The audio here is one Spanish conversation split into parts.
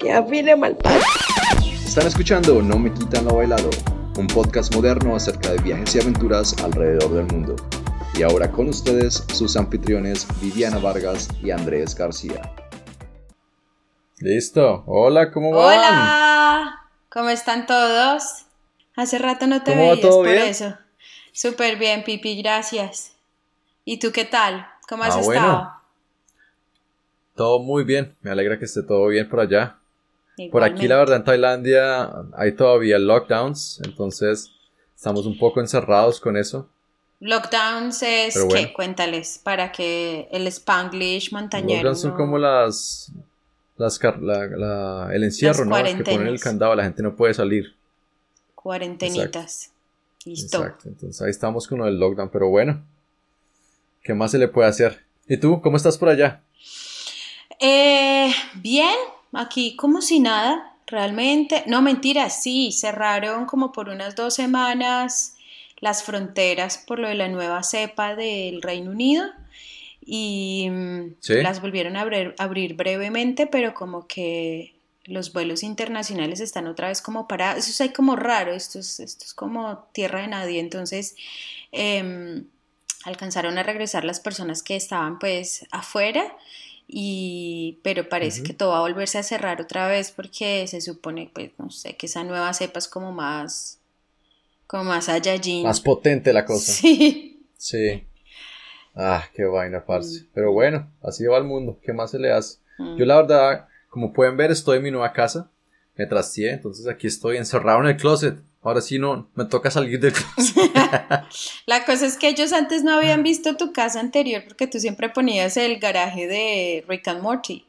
que afine mal Están escuchando No me quitan lo bailado, un podcast moderno acerca de viajes y aventuras alrededor del mundo. Y ahora con ustedes sus anfitriones Viviana Vargas y Andrés García. Listo. Hola, ¿cómo van? Hola. ¿Cómo están todos? Hace rato no te veías por eso. Súper bien, Pipi, gracias. ¿Y tú qué tal? ¿Cómo has ah, estado? Todo muy bien. Me alegra que esté todo bien por allá. Por aquí, la verdad, en Tailandia hay todavía lockdowns, entonces estamos un poco encerrados con eso. Lockdowns es ¿qué? Cuéntales, para que el Spanglish montañero. Lockdowns son como las. Las el encierro, ¿no? Que ponen el candado, la gente no puede salir. Cuarentenitas. Listo. Exacto, entonces ahí estamos con el lockdown, pero bueno. ¿Qué más se le puede hacer? ¿Y tú? ¿Cómo estás por allá? Eh, bien, aquí como si nada, realmente. No, mentira, sí, cerraron como por unas dos semanas las fronteras por lo de la nueva cepa del Reino Unido y mm, las volvieron a abrir, brevemente, pero como que los vuelos internacionales están otra vez como parados. Eso es como raro, esto es, esto es como tierra de nadie. Entonces, em, alcanzaron a regresar las personas que estaban pues afuera y pero parece que todo va a volverse a cerrar otra vez porque se supone pues no sé que esa nueva cepa es como más como más allí más potente la cosa. Sí. Sí ah qué vaina parce mm. pero bueno así va el mundo qué más se le hace mm. yo la verdad como pueden ver estoy en mi nueva casa me trasteé entonces aquí estoy encerrado en el closet Ahora sí no, me toca salir del La cosa es que ellos antes no habían visto tu casa anterior porque tú siempre ponías el garaje de Rick and Morty.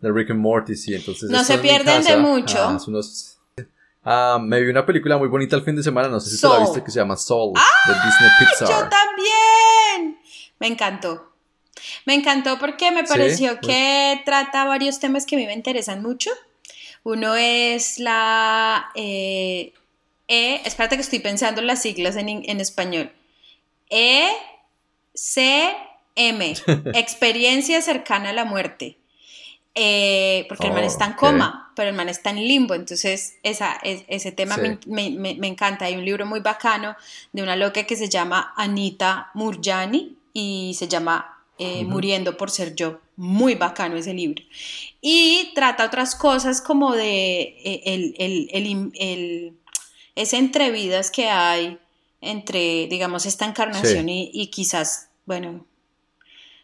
De Rick and Morty, sí, entonces. No se pierden de mucho. Ah, ah, me vi una película muy bonita el fin de semana, no sé si tú la viste, que se llama Soul, de Disney Pixar. Yo también. Me encantó. Me encantó porque me pareció pues que trata varios temas que a mí me interesan mucho. Uno es la eh, E, espérate que estoy pensando en las siglas en, español. E, C, M, experiencia cercana a la muerte. Eh, porque el man está en coma, pero el man está en limbo, entonces esa, ese tema me, encanta. Hay un libro muy bacano de una loca que se llama Anita Murjani y se llama eh, Muriendo por ser yo. Muy bacano ese libro. Y trata otras cosas como de eh, el, el, el, ese entrevidas que hay entre, digamos, esta encarnación y, y quizás, bueno,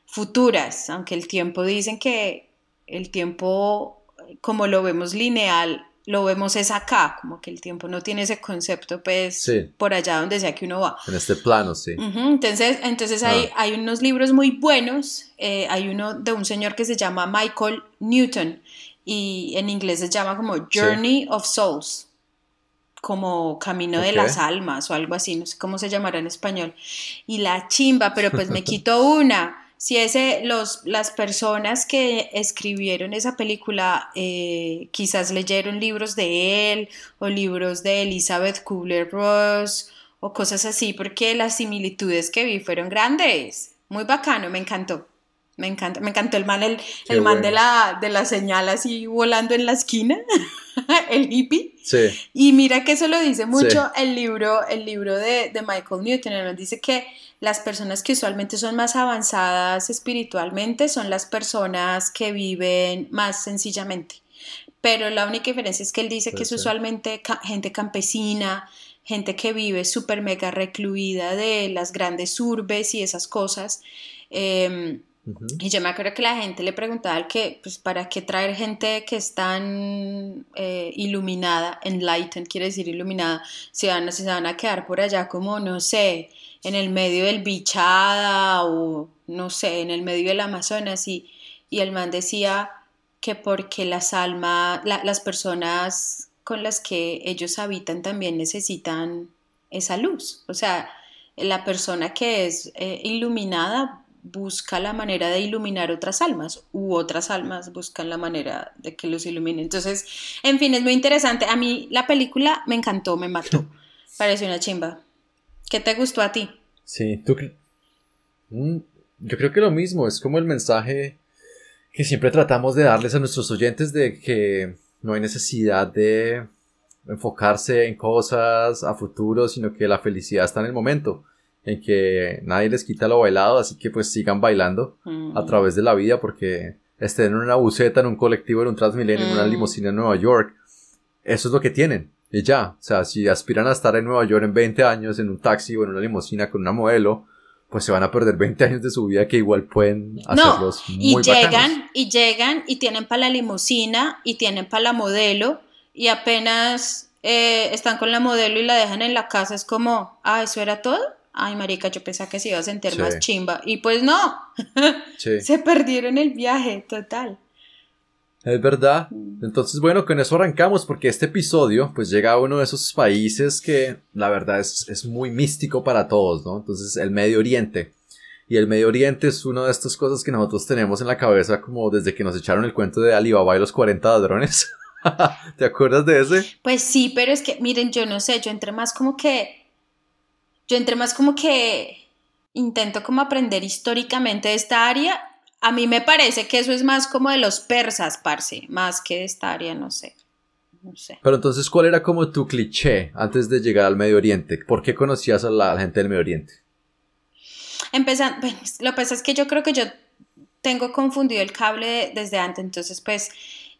futuras, aunque el tiempo dicen que el tiempo, como lo vemos lineal, lo vemos es acá, como que el tiempo no tiene ese concepto, pues, por allá donde sea que uno va. En este plano, sí. Entonces, entonces hay, ah. hay, unos libros muy buenos, eh, hay uno de un señor que se llama Michael Newton y en inglés se llama como Journey of Souls, como Camino de las Almas o algo así, no sé cómo se llamará en español. Y la chimba, pero pues me quito una si ese, los, las personas que escribieron esa película eh, quizás leyeron libros de él o libros de Elizabeth Kubler-Ross o cosas así, porque las similitudes que vi fueron grandes. Muy bacano, me encantó. Me encanta, me encantó el man, el, el man de la, de la señal así volando en la esquina, el hippie. Sí. Y mira que eso lo dice mucho el libro, el libro de, de Michael Newton. Él dice que las personas que usualmente son más avanzadas espiritualmente son las personas que viven más sencillamente. Pero la única diferencia es que él dice que es usualmente gente campesina, gente que vive súper mega recluida de las grandes urbes y esas cosas. Em, y yo me acuerdo que la gente le preguntaba al que, pues, ¿para qué traer gente que es tan eh, iluminada, enlightened, quiere decir iluminada, si, van, se van a quedar por allá como, no sé, en el medio del Bichada o no sé, en el medio del Amazonas y, y el man decía que porque las almas, las personas con las que ellos habitan también necesitan esa luz. O sea, la persona que es eh, iluminada busca la manera de iluminar otras almas u otras almas buscan la manera de que los ilumine. Entonces, en fin, es muy interesante. A mí la película me encantó, me mató. Parece una chimba. ¿Qué te gustó a ti? Sí, tú... Mm, yo creo que lo mismo, es como el mensaje que siempre tratamos de darles a nuestros oyentes de que no hay necesidad de enfocarse en cosas a futuro, sino que la felicidad está en el momento, en que nadie les quita lo bailado, así que pues sigan bailando a mm. través de la vida porque estén en una buceta, en un colectivo, en un Transmilenio, en una mm. limusina en Nueva York, eso es lo que tienen. Y ya, o sea, si aspiran a estar en Nueva York en 20 años, en un taxi o en una limusina con una modelo, pues se van a perder 20 años de su vida que igual pueden hacerlos no, y llegan y llegan y tienen para la limusina y tienen para la modelo y apenas eh, están con la modelo y la dejan en la casa es como ah eso era todo ay marica yo pensaba que se iba a sentir más chimba. Y pues no se perdieron el viaje total es verdad. Mm. Entonces, bueno, con eso arrancamos porque este episodio pues llega a uno de esos países que la verdad es, es muy místico para todos, ¿no? Entonces, el Medio Oriente. Y el Medio Oriente es una de estas cosas que nosotros tenemos en la cabeza como desde que nos echaron el cuento de Alibaba y los 40 ladrones. ¿Te acuerdas de ese? Pues sí, pero es que, miren, yo no sé, yo entre más como que... Yo entre más como que intento como aprender históricamente de esta área a mí me parece que eso es más como de los persas, parce, más que de esta área, no sé. No sé. Pero entonces, ¿cuál era como tu cliché antes de llegar al Medio Oriente? ¿Por qué conocías a la gente del Medio Oriente? Empezando, lo que pasa es que yo creo que yo tengo confundido el cable desde antes, entonces pues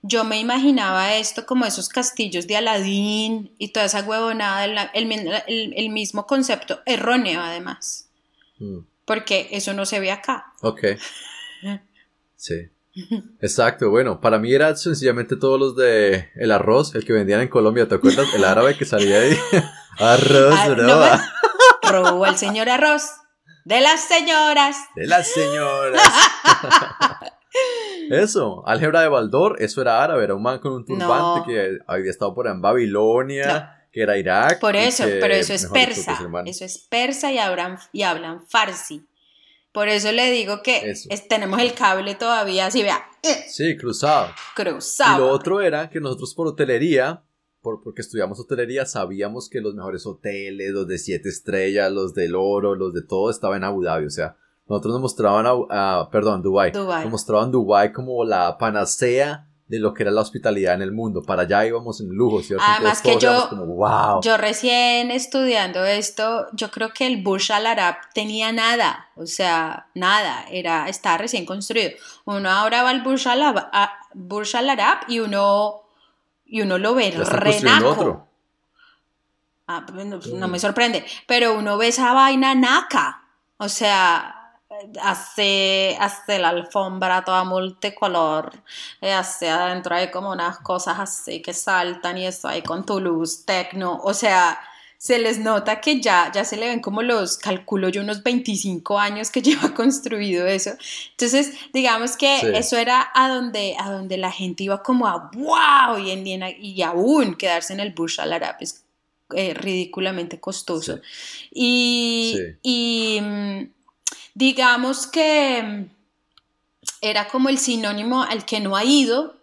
yo me imaginaba esto como esos castillos de Aladín y toda esa huevonada, el, mismo concepto, erróneo además, mm. porque eso no se ve acá. Ok. Sí. Exacto, bueno, para mí era sencillamente todos los de el arroz, el que vendían en Colombia, ¿te acuerdas? El árabe que salía ahí. arroz, ah, no, robó el señor arroz. De las señoras. De las señoras. eso, álgebra de Baldor, eso era árabe, era un man con un turbante que había estado por en Babilonia, que era Irak. Por eso, pero eso es persa. Eso es persa y hablan, y hablan farsi. Por eso le digo que tenemos el cable todavía así, vea. Sí, cruzado. Cruzado. Y lo otro era que nosotros por hotelería, por, porque estudiamos hotelería, sabíamos que los mejores hoteles, los de siete estrellas, los del oro, los de todo, estaban en Abu Dhabi. O sea, nosotros nos mostraban, a, perdón, Dubai. Dubai. Nos mostraban Dubai como la panacea de lo que era la hospitalidad en el mundo. Para allá íbamos en lujo, ¿cierto? Además que yo, wow. yo recién estudiando esto, yo creo que el Burj Al Arab tenía nada, o sea, nada, era, estaba recién construido. Uno ahora va al Burj Al, Arab, y uno, y uno lo ve renaco. Ah, pues, no me sorprende, pero uno ve esa vaina naca, o sea, hace, hace la alfombra toda multicolor, eh, hace adentro hay como unas cosas así que saltan y eso ahí con tu luz tecno, o sea, se les nota que ya, ya se le ven como los, calculo yo, unos 25 años que lleva construido eso. Entonces, digamos que eso era a donde, a donde la gente iba como a wow y, en, y aún quedarse en el Bush al Arab es eh, ridículamente costoso. Y, y mm, digamos que mm, era como el sinónimo al que no ha ido,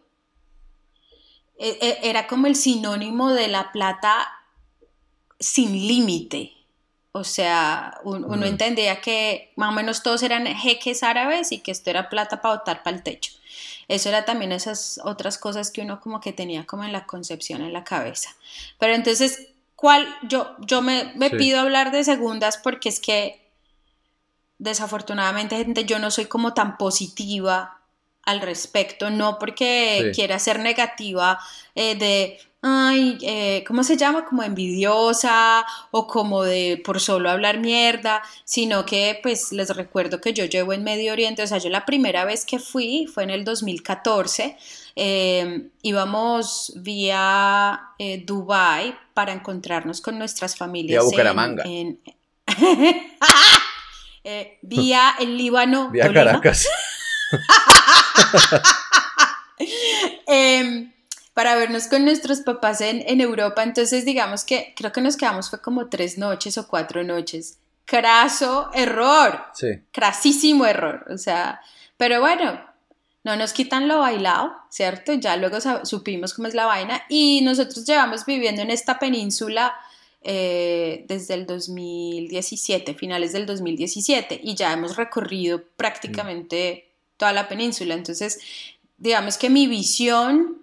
e, e, era como el sinónimo de la plata sin límite. O sea, uno entendía que más o menos todos eran jeques árabes y que esto era plata para botar para el techo. Eso era también esas otras cosas que uno como que tenía como en la concepción, en la cabeza. Pero entonces, ¿cuál? Yo, yo me, pido hablar de segundas porque es que desafortunadamente, gente, yo no soy como tan positiva al respecto, no porque quiera ser negativa eh, de, ay, eh, ¿cómo se llama? Como envidiosa o como de por solo hablar mierda, sino que pues les recuerdo que yo llevo en Medio Oriente, o sea, yo la primera vez que fui fue en el 2014, em, íbamos vía eh, Dubai para encontrarnos con nuestras familias. en Eh, vía el Líbano. Vía Caracas. Em, para vernos con nuestros papás en, Europa. Entonces, digamos que creo que nos quedamos fue como tres noches o cuatro noches. craso error. Sí. Crasísimo error. O sea, pero bueno, no nos quitan lo bailado, ¿cierto? Ya luego supimos cómo es la vaina y nosotros llevamos viviendo en esta península eh, desde el 2017, finales del 2017, y ya hemos recorrido prácticamente toda la península. Entonces, digamos que mi visión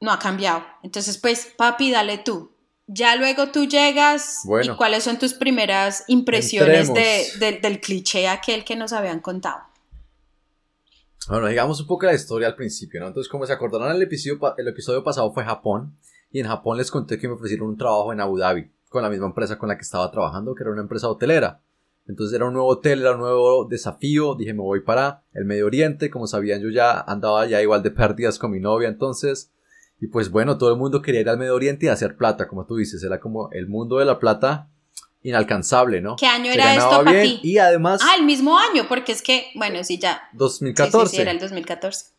no ha cambiado. Entonces, pues, papi, dale tú. Ya luego tú llegas y cuáles son tus primeras impresiones del cliché aquel que nos habían contado. Bueno, digamos un poco la historia al principio, ¿no? Entonces, como se acordaron, el episodio, el episodio pasado fue Japón y en Japón les conté que me ofrecieron un trabajo en Abu Dhabi con la misma empresa con la que estaba trabajando, que era una empresa hotelera. Entonces era un nuevo hotel, era un nuevo desafío. Dije, me voy para el Medio Oriente. Como sabían, yo ya andaba ya igual de pérdidas con mi novia entonces. Y pues bueno, todo el mundo quería ir al Medio Oriente y hacer plata, como tú dices. Era como el mundo de la plata inalcanzable, ¿no? ¿Qué año era esto para ti? Y además... Ah, el mismo año, porque es que, bueno, sí, ya. 2014. Sí, sí, era el 2014.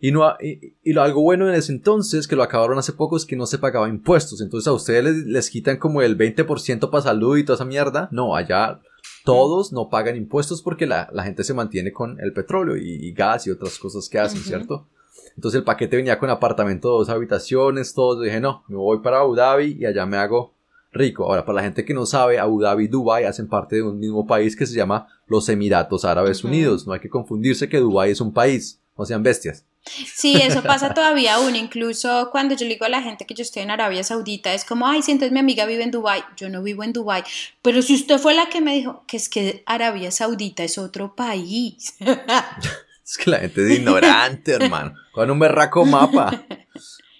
Y, no, y, y, lo algo bueno en ese entonces, que lo acabaron hace poco, es que no se pagaba impuestos. Entonces a ustedes les, les quitan como el 20% para salud y toda esa mierda. No, allá todos no pagan impuestos porque la, la gente se mantiene con el petróleo y, gas y otras cosas que hacen, ¿cierto? Entonces el paquete venía con apartamento de dos habitaciones, todo. dije, no, me voy para Abu Dhabi y allá me hago rico. Ahora, para la gente que no sabe, Abu Dhabi y Dubai hacen parte de un mismo país que se llama los Emiratos Árabes Unidos. No hay que confundirse que Dubai es un país, no sean bestias. Sí, eso pasa todavía aún. Incluso cuando yo le digo a la gente que yo estoy en Arabia Saudita, es como, ay, si entonces mi amiga vive en Dubai. Yo no vivo en Dubai. Pero si usted fue la que me dijo que es que Arabia Saudita es otro país. es que la gente es ignorante, hermano. Con un berraco mapa.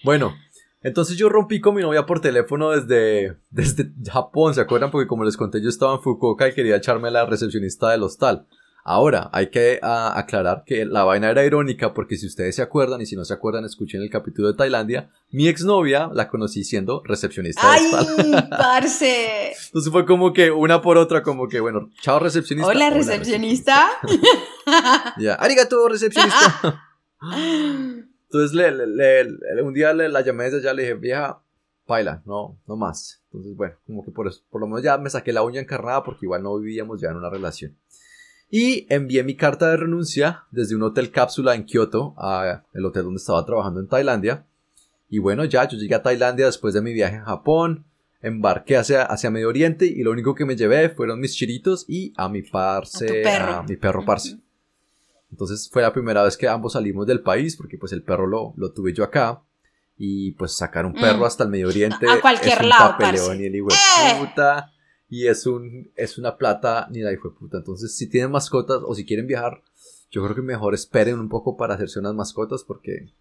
Bueno, entonces yo rompí con mi novia por teléfono desde, desde Japón, ¿se acuerdan? Porque como les conté, yo estaba en Fukuoka y quería echarme a la recepcionista del hostal. Ahora, hay que ah, aclarar que la vaina era irónica porque si ustedes se acuerdan y si no se acuerdan, escuchen el capítulo de Tailandia, mi exnovia la conocí siendo recepcionista. ¡Ay, parce! Entonces fue como que una por otra, como que, bueno, chao recepcionista. Hola, recepcionista. ya, arigato recepcionista. Entonces le, un día la llamé desde allá, le dije, vieja, baila, no, no más. Entonces, bueno, como que por, eso, por lo menos ya me saqué la uña encarnada porque igual no vivíamos ya en una relación. Y envié mi carta de renuncia desde un hotel cápsula en Kioto a el hotel donde estaba trabajando en Tailandia. Y bueno, ya yo llegué a Tailandia después de mi viaje a Japón, embarqué hacia, hacia Medio Oriente y lo único que me llevé fueron mis chiritos y a mi parce, a, mi perro parce. Entonces fue la primera vez que ambos salimos del país porque pues el perro lo, lo tuve yo acá. Y pues sacar un perro mm. hasta el Medio Oriente a cualquier es un lado, papeleón y el hijo ¡Eh! puta y es, un, es una plata ni la hijo puta. Entonces, si tienen mascotas o si quieren viajar, yo creo que mejor esperen un poco para hacerse unas mascotas porque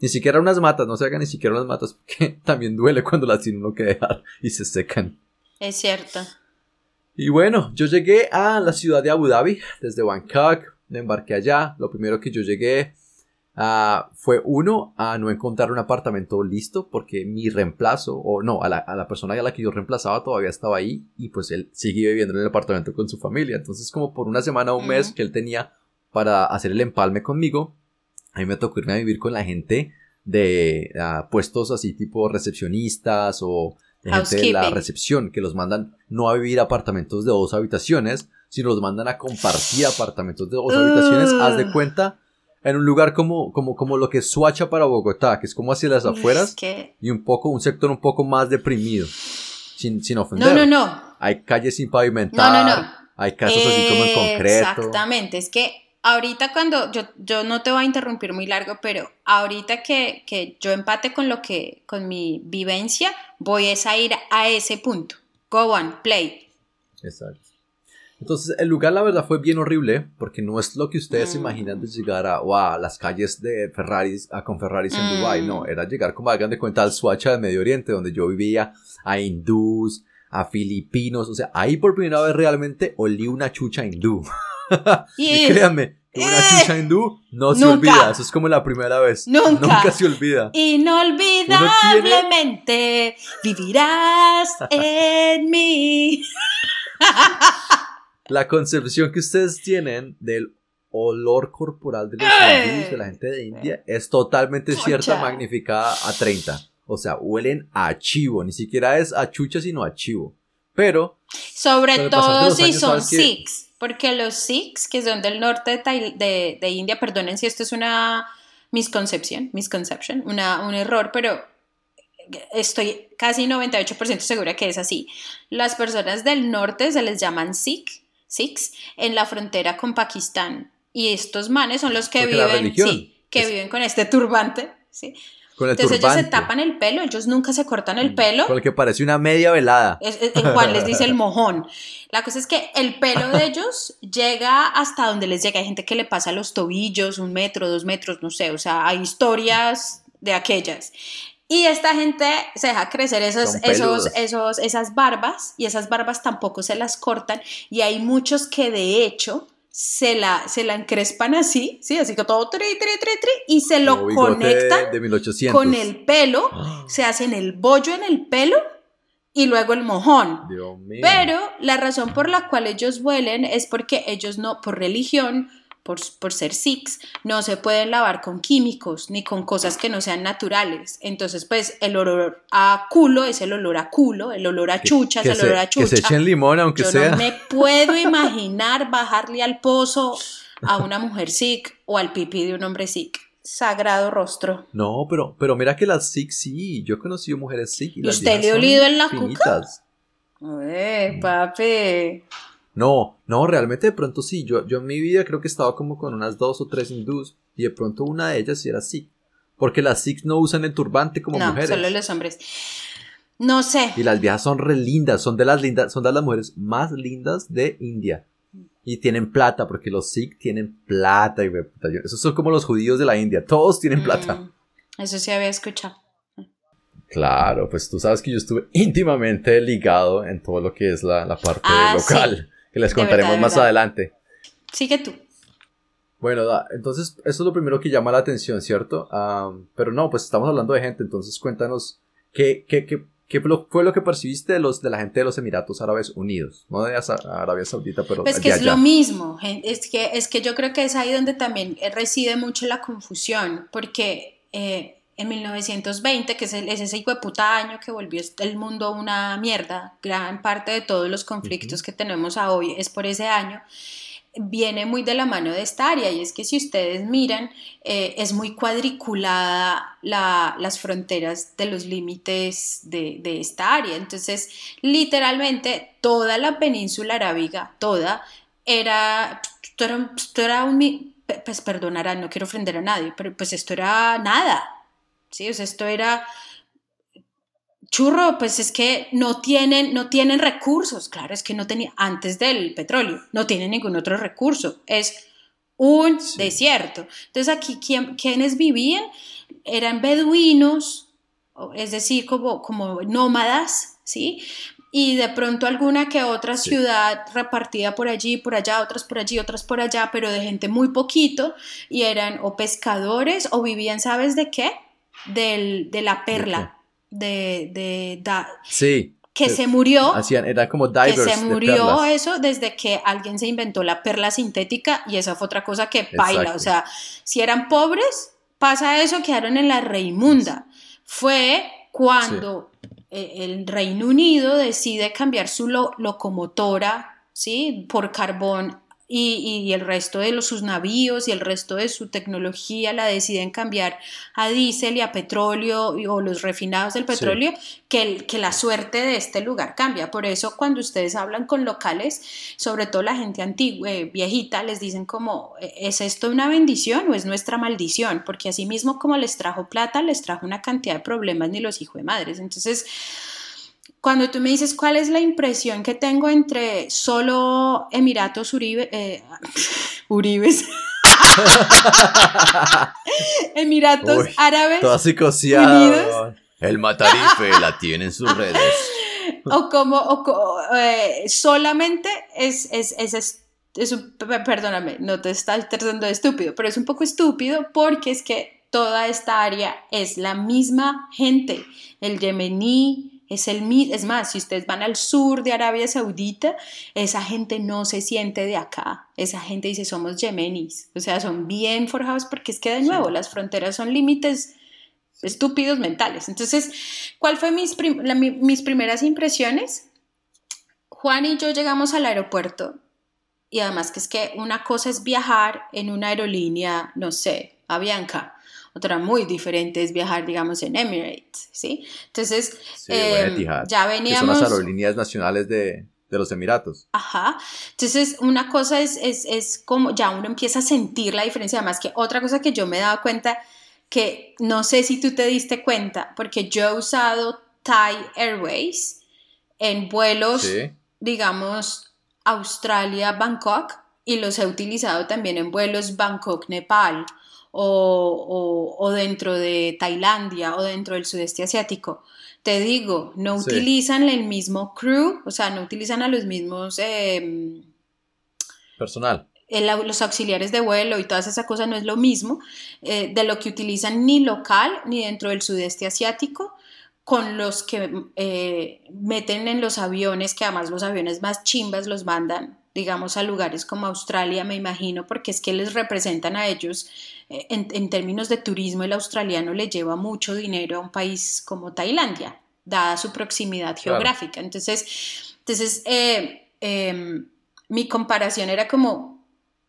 ni siquiera unas matas, no se hagan ni siquiera unas matas porque también duele cuando las tiene uno que dejar y se secan. Es cierto. Y bueno, yo llegué a la ciudad de Abu Dhabi desde Bangkok, me embarqué allá. Lo primero que yo llegué Ah, fue uno a no encontrar un apartamento listo porque mi reemplazo, o no, a la, a la, persona a la que yo reemplazaba todavía estaba ahí y pues él sigue viviendo en el apartamento con su familia. Entonces como por una semana o un mes que él tenía para hacer el empalme conmigo, a mí me tocó irme a vivir con la gente de ah, puestos así tipo recepcionistas o de gente de la recepción que los mandan no a vivir apartamentos de dos habitaciones, sino los mandan a compartir apartamentos de dos habitaciones. Haz de cuenta en un lugar como, como, como lo que es Suacha para Bogotá, que es como hacia las afueras y un poco, un sector un poco más deprimido, sin, sin ofender. No, no, no. Hay calles sin pavimentar, no, no, no. hay casas así como en concreto. Exactamente, es que ahorita cuando, yo, yo no te voy a interrumpir muy largo, pero ahorita que, que yo empate con lo que, con mi vivencia, voy a ir a ese punto. Go on, play. Exacto. Entonces, el lugar, la verdad, fue bien horrible, porque no es lo que ustedes mm. imaginan de llegar a, las calles de Ferraris, a, con Ferraris en Dubai no, mm. era llegar, como hagan de cuenta, al Suacha del Medio Oriente, donde yo vivía, a hindús, a filipinos, o sea, ahí por primera vez realmente olí una chucha hindú. y créanme, una eh, chucha hindú no se olvida, eso es como la primera vez. Nunca. Nunca se olvida. Inolvidablemente vivirás en mí. la concepción que ustedes tienen del olor corporal de los hindúes, de la gente de India, es totalmente cierta, magnificada a 30. O sea, huelen a chivo, ni siquiera es a chucha, sino a chivo. Pero... Sobre todo si son Sikhs, porque los Sikhs, que son del norte de, de, India, perdonen si esto es una misconcepción, misconception, una, un error, pero estoy casi 98% segura que es así. Las personas del norte se les llaman Sikh, Sikhs en la frontera con Pakistán. Y estos manes son los que viven, sí, que viven con este turbante, ¿sí? Entonces ellos se tapan el pelo, ellos nunca se cortan el mm, pelo. Con el que parece una media velada. Es, el cual les dice el mojón. La cosa es que el pelo de ellos llega hasta donde les llega. Hay gente que le pasa los tobillos, un metro, dos metros, no sé. O sea, hay historias de aquellas. Y esta gente se deja crecer esos, esos, esos, esas barbas y esas barbas tampoco se las cortan. Y hay muchos que de hecho se la, se la encrespan así, ¿sí? Así que todo tri, tri, tri, tri, y se lo conectan con el pelo, se hacen el bollo en el pelo y luego el mojón. Pero la razón por la cual ellos vuelen es porque ellos no, por religión, por, ser Sikhs, no se pueden lavar con químicos ni con cosas que no sean naturales. Entonces, pues el olor a culo es el olor a culo, el olor a chucha es el olor a chucha. Que se echen limón, aunque Yo sea. No me puedo imaginar bajarle al pozo a una mujer Sikh o al pipí de un hombre Sikh. Sagrado rostro. No, pero, pero mira que las Sikh sí. Yo he conocido mujeres Sikh. Y, usted le ha olido en la cuca? Eh, papi. No, no, realmente de pronto sí. Yo, yo en mi vida creo que estaba como con unas dos o tres hindús y de pronto una de ellas sí era Sikh. Porque las Sikhs no usan el turbante como no, mujeres. solo los hombres. No sé. Y las viejas son re lindas, son de las lindas, son de las mujeres más lindas de India. Y tienen plata, porque los Sikh tienen plata. Y esos son como los judíos de la India, todos tienen plata. Mm, eso sí había escuchado. Claro, pues tú sabes que yo estuve íntimamente ligado en todo lo que es la, parte ah, local que les contaremos más adelante. Sigue tú. Bueno, entonces eso es lo primero que llama la atención, ¿cierto? pero no, pues estamos hablando de gente, entonces cuéntanos qué, qué, qué, qué fue lo que percibiste de, los, de la gente de los Emiratos Árabes Unidos, no de Arabia Saudita, pero... Pues que es lo mismo, es que, es que yo creo que es ahí donde también reside mucho la confusión, porque eh, en 1920, que es, ese hijo de puta año que volvió el mundo una mierda, gran parte de todos los conflictos que tenemos a hoy es por ese año, viene muy de la mano de esta área. Y es que si ustedes miran, eh, es muy cuadriculada las fronteras de los límites de, esta área. Entonces, literalmente, toda la península arábiga, toda, era, era, esto era un... Pues perdonará, no quiero ofender a nadie, pero pues esto era nada, ¿sí? O sea, esto era churro, pues es que no tienen, no tienen recursos, claro, es que no tenía, antes del petróleo, no tienen ningún otro recurso, es un desierto. Entonces aquí, quienes vivían? Eran beduinos, es decir, como, como nómadas, ¿sí? y de pronto alguna que otra ciudad repartida por allí, por allá, otras por allí, otras por allá, pero de gente muy poquito, y eran o pescadores o vivían, ¿sabes de qué? Del, de la perla, de, de, sí. Que se murió. Hacían, era como divers Que se murió eso desde que alguien se inventó la perla sintética y esa fue otra cosa que baila. O sea, si eran pobres, pasa eso, quedaron en la reimunda. Fue cuando e, el Reino Unido decide cambiar su locomotora, ¿sí? Por carbón y, el resto de los, sus navíos y el resto de su tecnología la deciden cambiar a diésel y a petróleo o los refinados del petróleo, que, que la suerte de este lugar cambia. Por eso cuando ustedes hablan con locales, sobre todo la gente antigua, eh, viejita, les dicen como, ¿E-, ¿es esto una bendición o es nuestra maldición? Porque así mismo como les trajo plata, les trajo una cantidad de problemas ni los hijos de madres. Entonces, cuando tú me dices cuál es la impresión que tengo entre solo Emiratos Uribe, eh, Uribes, Emiratos Árabes Unidos, el Matarife la tiene en sus redes. O como, eh, solamente es, es, es, es, un, perdóname, no te estás tratando de estúpido, pero es un poco estúpido porque es que toda esta área es la misma gente, el yemení, es, el, es más, si ustedes van al sur de Arabia Saudita, esa gente no se siente de acá. Esa gente dice somos yemenis. O sea, son bien forjados porque es que de nuevo las fronteras son límites estúpidos mentales. Entonces, ¿cuál fue mis, mis primeras impresiones? Juan y yo llegamos al aeropuerto y además que es que una cosa es viajar en una aerolínea, no sé, a Bianca, otra muy diferente es viajar, digamos, en Emirates, ¿sí? Entonces, em, ya veníamos... son las aerolíneas nacionales de, de los Emiratos. Ajá. Entonces, una cosa es, es, es, como ya uno empieza a sentir la diferencia, además que otra cosa que yo me he dado cuenta, que no sé si tú te diste cuenta, porque yo he usado Thai Airways en vuelos, digamos, Australia-Bangkok y los he utilizado también en vuelos Bangkok-Nepal o, o, dentro de Tailandia o dentro del sudeste asiático. Te digo, no utilizan el mismo crew, o sea, no utilizan a los mismos... Em, Personal. los auxiliares de vuelo y todas esas cosas no es lo mismo eh, de lo que utilizan ni local ni dentro del sudeste asiático con los que eh, meten en los aviones, que además los aviones más chimbas los mandan, digamos, a lugares como Australia, me imagino, porque es que les representan a ellos, eh, en, términos de turismo, el australiano le lleva mucho dinero a un país como Tailandia, dada su proximidad geográfica. Entonces, entonces eh, em, mi comparación era como,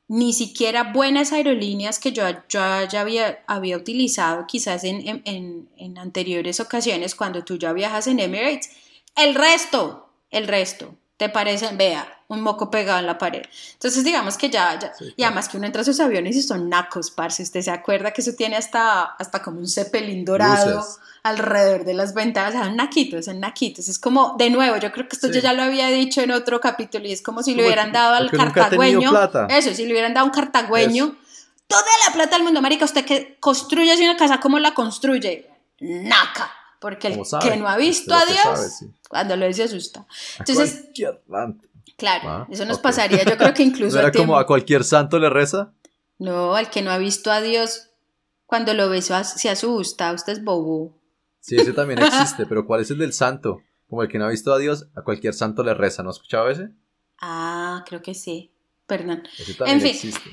ni siquiera buenas aerolíneas que yo, ya había, había utilizado quizás en, en, anteriores ocasiones cuando tú ya viajas en Emirates. El resto, el resto, te parecen, vea, un moco pegado en la pared. Entonces, digamos que ya, ya y además que uno entra a esos aviones y son nacos, parce. Usted se acuerda que eso tiene hasta, hasta como un cepelín dorado alrededor de las ventanas. Son naquitos, son naquitos. Es como, de nuevo, yo creo que esto yo ya lo había dicho en otro capítulo y es como si le hubieran dado al cartagüeño. Eso, si le hubieran dado a un cartagüeño. Toda la plata del mundo, marica, usted que construye así una casa, ¿cómo la construye? Naca. Porque el que no ha visto a Dios, cuando lo dice asusta. Entonces, Claro, ah, eso nos pasaría, yo creo que incluso... ¿No era como a cualquier santo le reza? No, al que no ha visto a Dios, cuando lo ve se asusta, usted es bobo. Sí, ese también existe, pero ¿cuál es el del santo? Como el que no ha visto a Dios, a cualquier santo le reza, ¿no has escuchado ese? Ah, creo que sí, perdón. Ese también en fin. existe.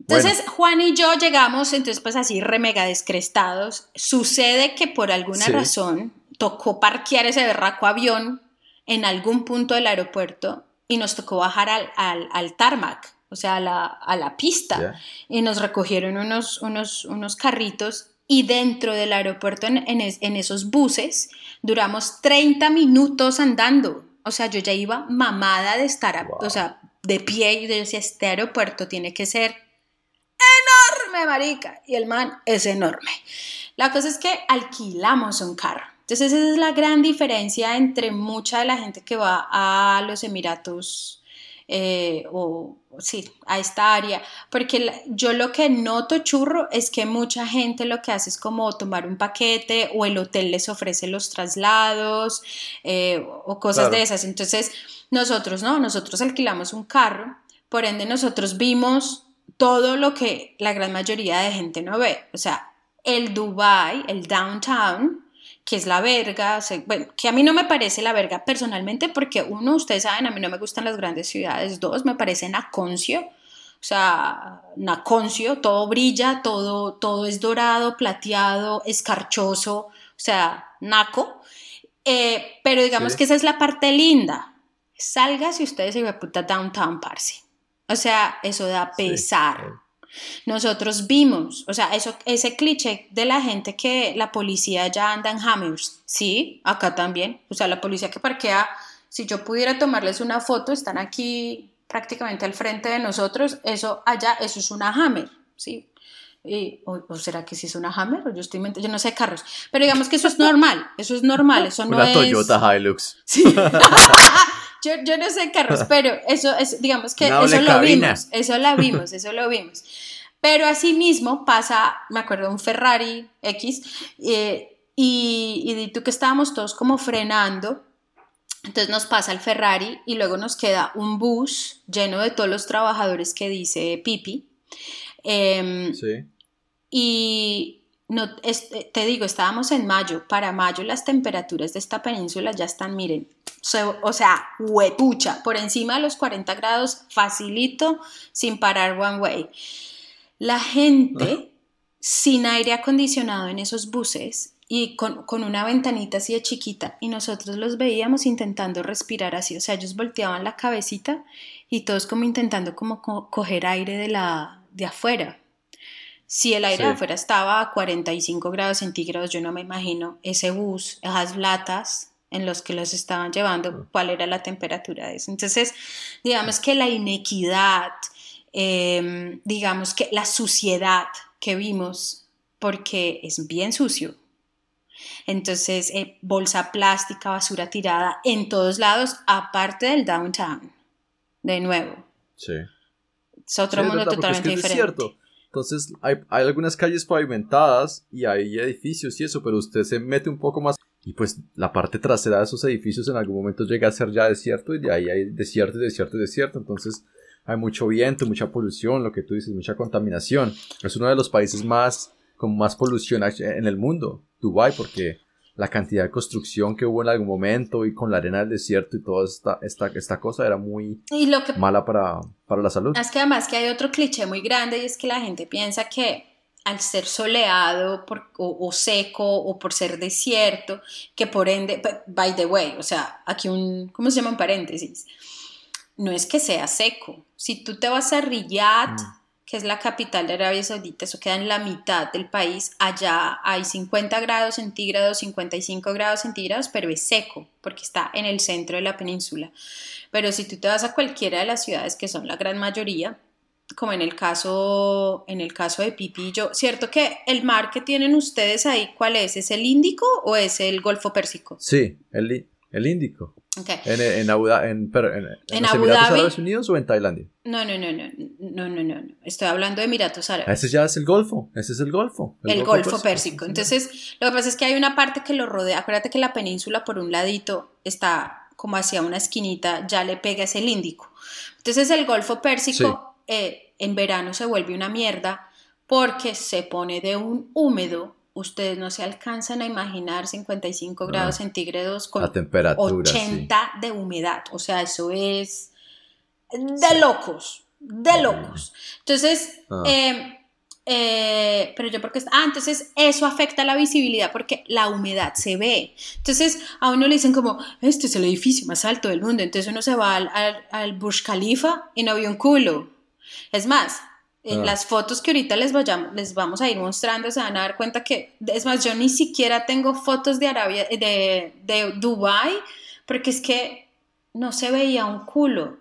Entonces Juan y yo llegamos, entonces pues así remega descrestados. Sucede que por alguna razón tocó parquear ese berraco avión en algún punto del aeropuerto y nos tocó bajar al, al, al tarmac, o sea, a la, a la pista, y nos recogieron unos, unos, unos carritos y dentro del aeropuerto, en, en, esos buses, duramos 30 minutos andando. O sea, yo ya iba mamada de estar, o sea, de pie y yo decía, este aeropuerto tiene que ser enorme, marica. Y el man es enorme. La cosa es que alquilamos un carro. Entonces esa es la gran diferencia entre mucha de la gente que va a los Emiratos eh, o sí, a esta área, porque yo lo que noto churro es que mucha gente lo que hace es como tomar un paquete o el hotel les ofrece los traslados eh, o cosas de esas. Entonces nosotros, ¿no? Nosotros alquilamos un carro, por ende nosotros vimos todo lo que la gran mayoría de gente no ve, o sea, el Dubai, el downtown, que es la verga, bueno, que a mí no me parece la verga personalmente porque uno, ustedes saben, a mí no me gustan las grandes ciudades, dos, me parece naconcio, o sea, naconcio, todo brilla, todo, todo es dorado, plateado, escarchoso, o sea, naco, eh, pero digamos que esa es la parte linda, salga si ustedes se puta downtown, parce, o sea, eso da pesar. Nosotros vimos, o sea, eso, ese cliché de la gente que la policía ya anda en Hammers, sí, acá también, o sea, la policía que parquea, si yo pudiera tomarles una foto, están aquí prácticamente al frente de nosotros, eso allá, eso es una Hammer, sí. o, será que sí es una Hammer? O yo estoy yo no sé carros. Pero digamos que eso es normal. Eso es normal. Eso no una Toyota Hilux. Sí. yo, yo, no sé carros, pero eso es, digamos que eso lo vimos, eso lo vimos, eso lo vimos. Pero asimismo pasa, me acuerdo un Ferrari X, eh, y, y tú que estábamos todos como frenando, entonces nos pasa el Ferrari y luego nos queda un bus lleno de todos los trabajadores que dice Pipi. Em, sí. Y no, te digo, estábamos en mayo. Para mayo las temperaturas de esta península ya están, miren, o sea, huepucha, por encima de los 40 grados, facilito, sin parar one way. La gente sin aire acondicionado en esos buses y con, con, una ventanita así de chiquita y nosotros los veíamos intentando respirar así, o sea, ellos volteaban la cabecita y todos como intentando como coger aire de la de afuera. Si el aire de afuera estaba a 45 grados centígrados, yo no me imagino ese bus, esas latas en los que los estaban llevando, cuál era la temperatura de eso. Entonces, digamos que la inequidad, em, digamos que la suciedad que vimos, porque es bien sucio. Entonces, eh, bolsa plástica, basura tirada en todos lados, aparte del downtown, de nuevo. Sí. Es otro mundo totalmente diferente. Es cierto. Entonces, hay, algunas calles pavimentadas y hay edificios y eso, pero usted se mete un poco más y pues la parte trasera de esos edificios en algún momento llega a ser ya desierto y de ahí hay desierto y desierto y desierto. Entonces hay mucho viento, mucha polución, lo que tú dices, mucha contaminación. Es uno de los países más con más polución en el mundo, Dubai, porque la cantidad de construcción que hubo en algún momento y con la arena del desierto y toda esta, esta, esta cosa era muy mala para, para la salud. Es que además que hay otro cliché muy grande y es que la gente piensa que al ser soleado o, seco o por ser desierto, que por ende, by the way, o sea, aquí un, ¿cómo se llama un paréntesis? No es que sea seco. Si tú te vas a Riyadh, mm. Que es la capital de Arabia Saudita, eso queda en la mitad del país, allá hay 50 grados centígrados, 55 grados centígrados, pero es seco, porque está en el centro de la península. Pero si tú te vas a cualquiera de las ciudades, que son la gran mayoría, como en el caso, en el caso de Pipillo, ¿cierto que el mar que tienen ustedes ahí, cuál es? ¿Es el Índico o es el Golfo Pérsico? Sí, el, el Índico. En, en, Abu, en, en, en los Emiratos Árabes Unidos o en Tailandia? No, no, no, no, no, no, no, Estoy hablando de Emiratos Árabes. Ese ya es el Golfo, ese es el Golfo. El, Golfo, Pérsico. Entonces, lo que pasa es que hay una parte que lo rodea. Acuérdate que la península por un ladito está como hacia una esquinita, ya le pega ese Índico. Entonces, el Golfo Pérsico eh, en verano se vuelve una mierda porque se pone de un húmedo. Ustedes no se alcanzan a imaginar 55 grados centígrados con 80 de humedad. O sea, eso es de locos, de locos. Entonces, ah. em, eh, pero yo porque, ah, entonces eso afecta la visibilidad porque la humedad se ve. Entonces a uno le dicen como, este es el edificio más alto del mundo, entonces uno se va al, al, al Burj Khalifa y no vio un culo. Es más, en ah. las fotos que ahorita les, vayamos, les vamos a ir mostrando se van a dar cuenta que, es más, yo ni siquiera tengo fotos de Arabia, de, de Dubai, porque es que no se veía un culo.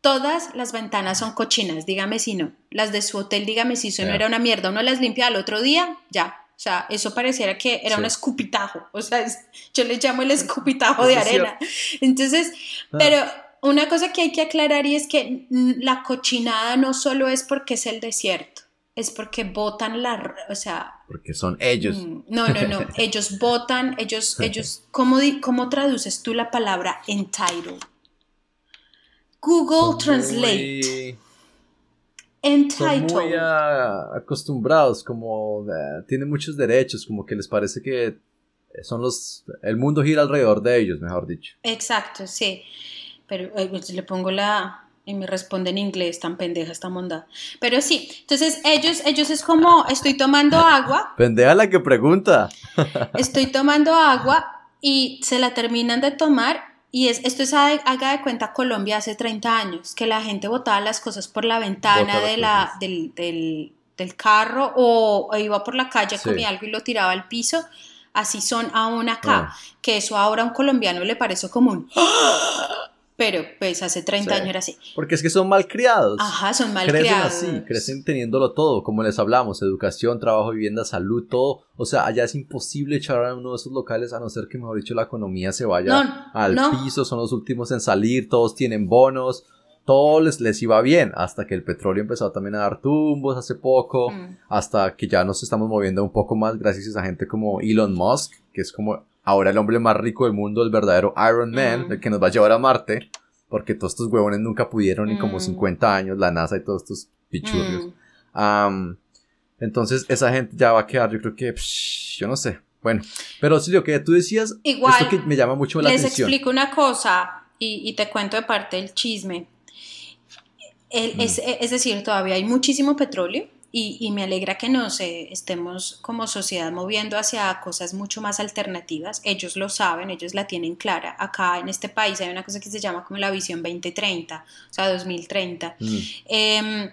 Todas las ventanas son cochinas, dígame si no. Las de su hotel, dígame si eso no era una mierda. Uno las limpia al otro día, ya. O sea, eso pareciera que era un escupitajo. O sea, yo le llamo el escupitajo de arena. Entonces, ah. pero una cosa que hay que aclarar y es que la cochinada no solo es porque es el desierto, es porque votan la, o sea... Porque son ellos. Mm, no, no, no, ellos votan, ellos, ellos, ¿cómo, ¿cómo traduces tú la palabra entitled? Google Translate. Entitled. Son muy acostumbrados, como tienen muchos derechos, como que les parece que son los, el mundo gira alrededor de ellos, mejor dicho. Exacto, sí pero pues, le pongo la y me responde en inglés, tan pendeja esta monda. Pero sí, entonces ellos, ellos es como, estoy tomando agua. Pendeja la que pregunta. estoy tomando agua y se la terminan de tomar y es, esto es, haga de cuenta, Colombia hace 30 años, que la gente botaba las cosas por la ventana de la, del, del, del, carro o, iba por la calle, comía algo y lo tiraba al piso. Así son aún acá, ah. que eso ahora a un colombiano le parece como un pero pues hace 30 años era así. Porque es que son malcriados. Ajá, son malcriados. Crecen así, crecen teniéndolo todo, como les hablamos, educación, trabajo, vivienda, salud, todo. O sea, allá es imposible echar a uno de esos locales a no ser que, mejor dicho, la economía se vaya al piso, son los últimos en salir, todos tienen bonos, todo les, les iba bien, hasta que el petróleo empezó también a dar tumbos hace poco, mm. hasta que ya nos estamos moviendo un poco más gracias a gente como Elon Musk, que es como ahora el hombre más rico del mundo, el verdadero Iron Man, mm. el que nos va a llevar a Marte, porque todos estos huevones nunca pudieron, ni como 50 mm. años, la NASA y todos estos pichurrios. Mm. entonces, esa gente ya va a quedar, yo creo que, yo no sé. Bueno, pero sí, lo que tú decías, Igual, esto que me llama mucho la atención. Les explico una cosa y, te cuento de parte del chisme. es, es, decir, todavía hay muchísimo petróleo y, me alegra que nos estemos como sociedad moviendo hacia cosas mucho más alternativas. Ellos lo saben, ellos la tienen clara. Acá en este país hay una cosa que se llama como la visión 2030, o sea, 2030. Mm. Em,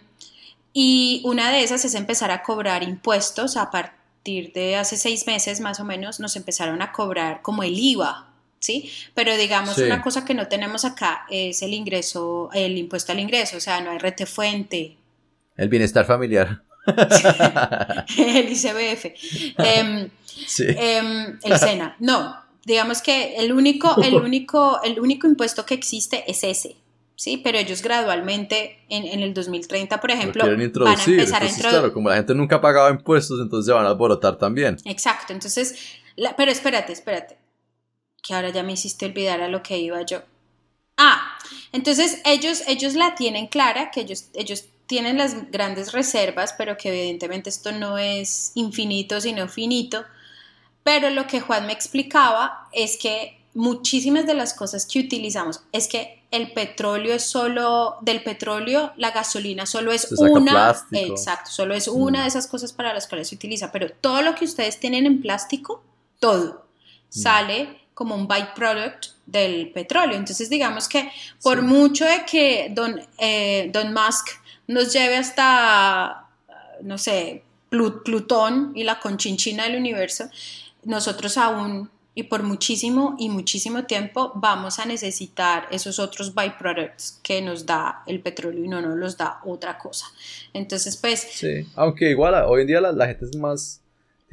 y una de esas es empezar a cobrar impuestos a partir de hace seis meses más o menos, nos empezaron a cobrar como el IVA, ¿sí? Pero digamos, una cosa que no tenemos acá es el ingreso, el impuesto al ingreso, o sea, no hay rete fuente. El bienestar familiar. el ICBF. Em, em, el SENA. No, digamos que el único, el único, el único impuesto que existe es ese. Sí, pero ellos gradualmente en, el 2030, por ejemplo, van a empezar a introducir. Claro, como la gente nunca ha pagado impuestos, entonces se van a alborotar también. Exacto, entonces, pero espérate, espérate, que ahora ya me hiciste olvidar a lo que iba yo. Ah, entonces ellos, ellos la tienen clara, que ellos, ellos tienen las grandes reservas, pero que evidentemente esto no es infinito, sino finito. Pero lo que Juan me explicaba es que muchísimas de las cosas que utilizamos, es que el petróleo es solo, del petróleo, la gasolina solo es una, exacto, solo es una mm. de esas cosas para las cuales se utiliza, pero todo lo que ustedes tienen en plástico, todo, mm. sale como un byproduct del petróleo. Entonces, digamos que por mucho de que don, eh, don Musk nos lleve hasta, no sé, Plutón y la conchinchina del universo, nosotros aún y por muchísimo y muchísimo tiempo vamos a necesitar esos otros byproducts que nos da el petróleo y no nos los da otra cosa. Entonces, pues... Sí, aunque igual hoy en día la gente es más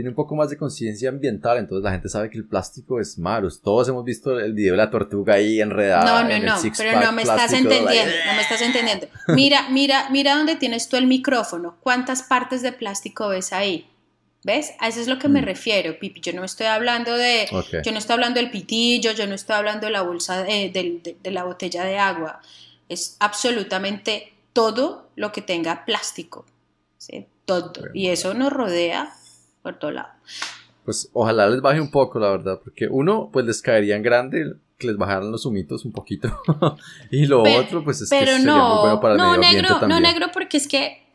tiene un poco más de conciencia ambiental, entonces la gente sabe que el plástico es malo. Todos hemos visto el video de la tortuga ahí enredada. No, no, no, pero no me estás entendiendo, no me estás entendiendo. Mira, mira, mira dónde tienes tú el micrófono. ¿Cuántas partes de plástico ves ahí? ¿Ves? A eso es lo que me mm. refiero, Pipi. Yo no estoy hablando de, yo no estoy hablando del pitillo, yo no estoy hablando de la bolsa, de, la botella de agua. Es absolutamente todo lo que tenga plástico. ¿sí? Todo. Y eso nos rodea por todo lado. Pues ojalá les baje un poco, la verdad, porque uno, pues les caería en grande que les bajaran los humitos un poquito. y lo otro, pues es que sería muy bueno para el no, medio negro, No, negro, porque es que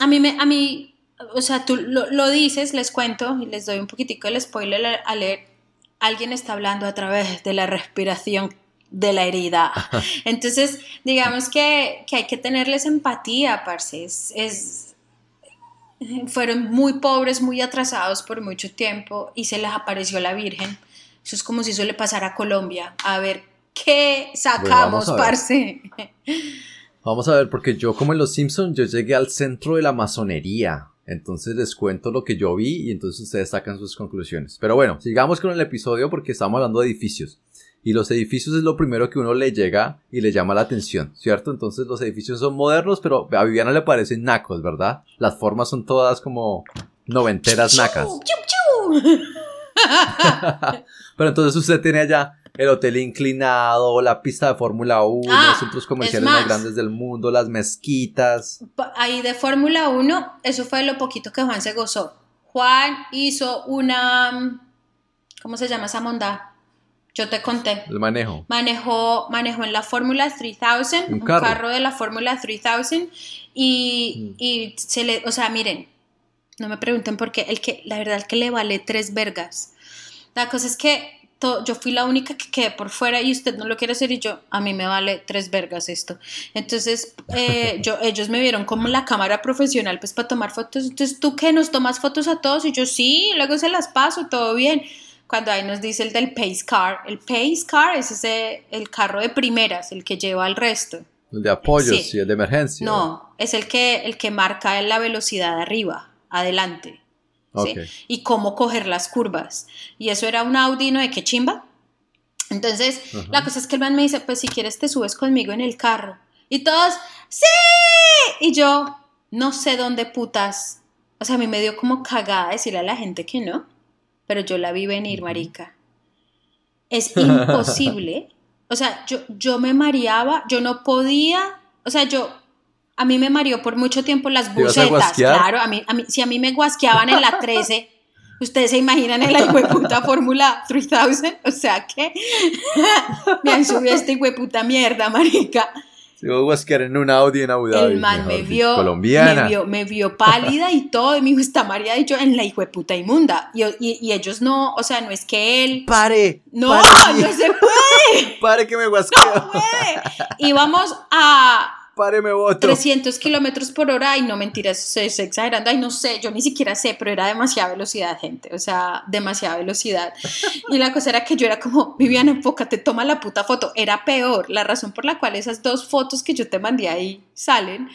a mí, me, a mí o sea, tú lo, dices, les cuento y les doy un poquitico el spoiler a leer. Alguien está hablando a través de la respiración de la herida. Entonces, digamos que, que hay que tenerles empatía, parce. es fueron muy pobres, muy atrasados por mucho tiempo y se les apareció la Virgen. Eso es como si eso le pasara a Colombia. A ver, ¿qué sacamos, parce? Vamos a ver, porque yo como en Los Simpsons, yo llegué al centro de la masonería. Entonces les cuento lo que yo vi y entonces ustedes sacan sus conclusiones. Pero bueno, sigamos con el episodio porque estamos hablando de edificios y los edificios es lo primero que uno le llega y le llama la atención, ¿cierto? Entonces los edificios son modernos, pero a Viviana le parecen nacos, ¿verdad? Las formas son todas como noventeras nacas. pero entonces usted tiene allá el hotel inclinado, la pista de Fórmula 1, los ah, centros comerciales más, grandes del mundo, las mezquitas. Ahí de Fórmula 1, eso fue lo poquito que Juan se gozó. Juan hizo una... ¿Cómo se llama esa monda? Yo te conté. El manejo. Manejó, manejó en la Fórmula 3000, un, carro. de la Fórmula 3000 y, mm. y, se le, o sea, miren, no me pregunten por qué, el que, la verdad, el que le vale tres vergas. La cosa es que yo fui la única que quedé por fuera y usted no lo quiere hacer y yo, a mí me vale tres vergas esto. Entonces, eh, yo, ellos me vieron como la cámara profesional, pues para tomar fotos. Entonces, ¿tú qué? ¿Nos tomas fotos a todos? Y yo, sí, luego se las paso, todo bien cuando ahí nos dice el del pace car. El pace car es ese, el carro de primeras, el que lleva al resto. El de apoyo, sí, el de emergencia. No, es el que, el que marca la velocidad arriba, adelante. Y cómo coger las curvas. Y eso era un Audi, ¿no? De qué chimba. Entonces, la cosa es que el man me dice, pues si quieres te subes conmigo en el carro. Y todos, ¡sí! Y yo, no sé dónde putas. O sea, a mí me dio como cagada decirle a la gente que no pero yo la vi venir, marica. Es imposible. O sea, yo, yo me mareaba, yo no podía, o sea, yo, a mí me mareó por mucho tiempo las bucetas, claro, a mí, a mí, si a mí me guasqueaban en la 13, ustedes se imaginan en la puta Fórmula 3000, o sea que me han subido esta puta mierda, marica. Yo voy a en un audio en Abu Dhabi. El man me vio, colombiana. Me vio, me vio pálida y todo. Y me dijo, está María y yo en la hijo de puta inmunda. Y, y, ellos no, o sea, no es que él. ¡Pare! No, no se puede. ¡Pare que me guasqueo! No puede. Íbamos a páreme otro. 300 kilómetros por hora, ay, no mentiras, estoy exagerando, ay, no sé, yo ni siquiera sé, pero era demasiada velocidad, gente, o sea, demasiada velocidad. Y la cosa era que yo era como, Viviana, enfócate, toma la puta foto. Era peor, la razón por la cual esas dos fotos que yo te mandé ahí salen,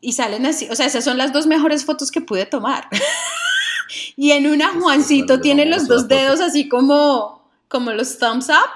y salen así, o sea, esas son las dos mejores fotos que pude tomar. y en una Juancito tiene los dos dedos así como, como los thumbs up,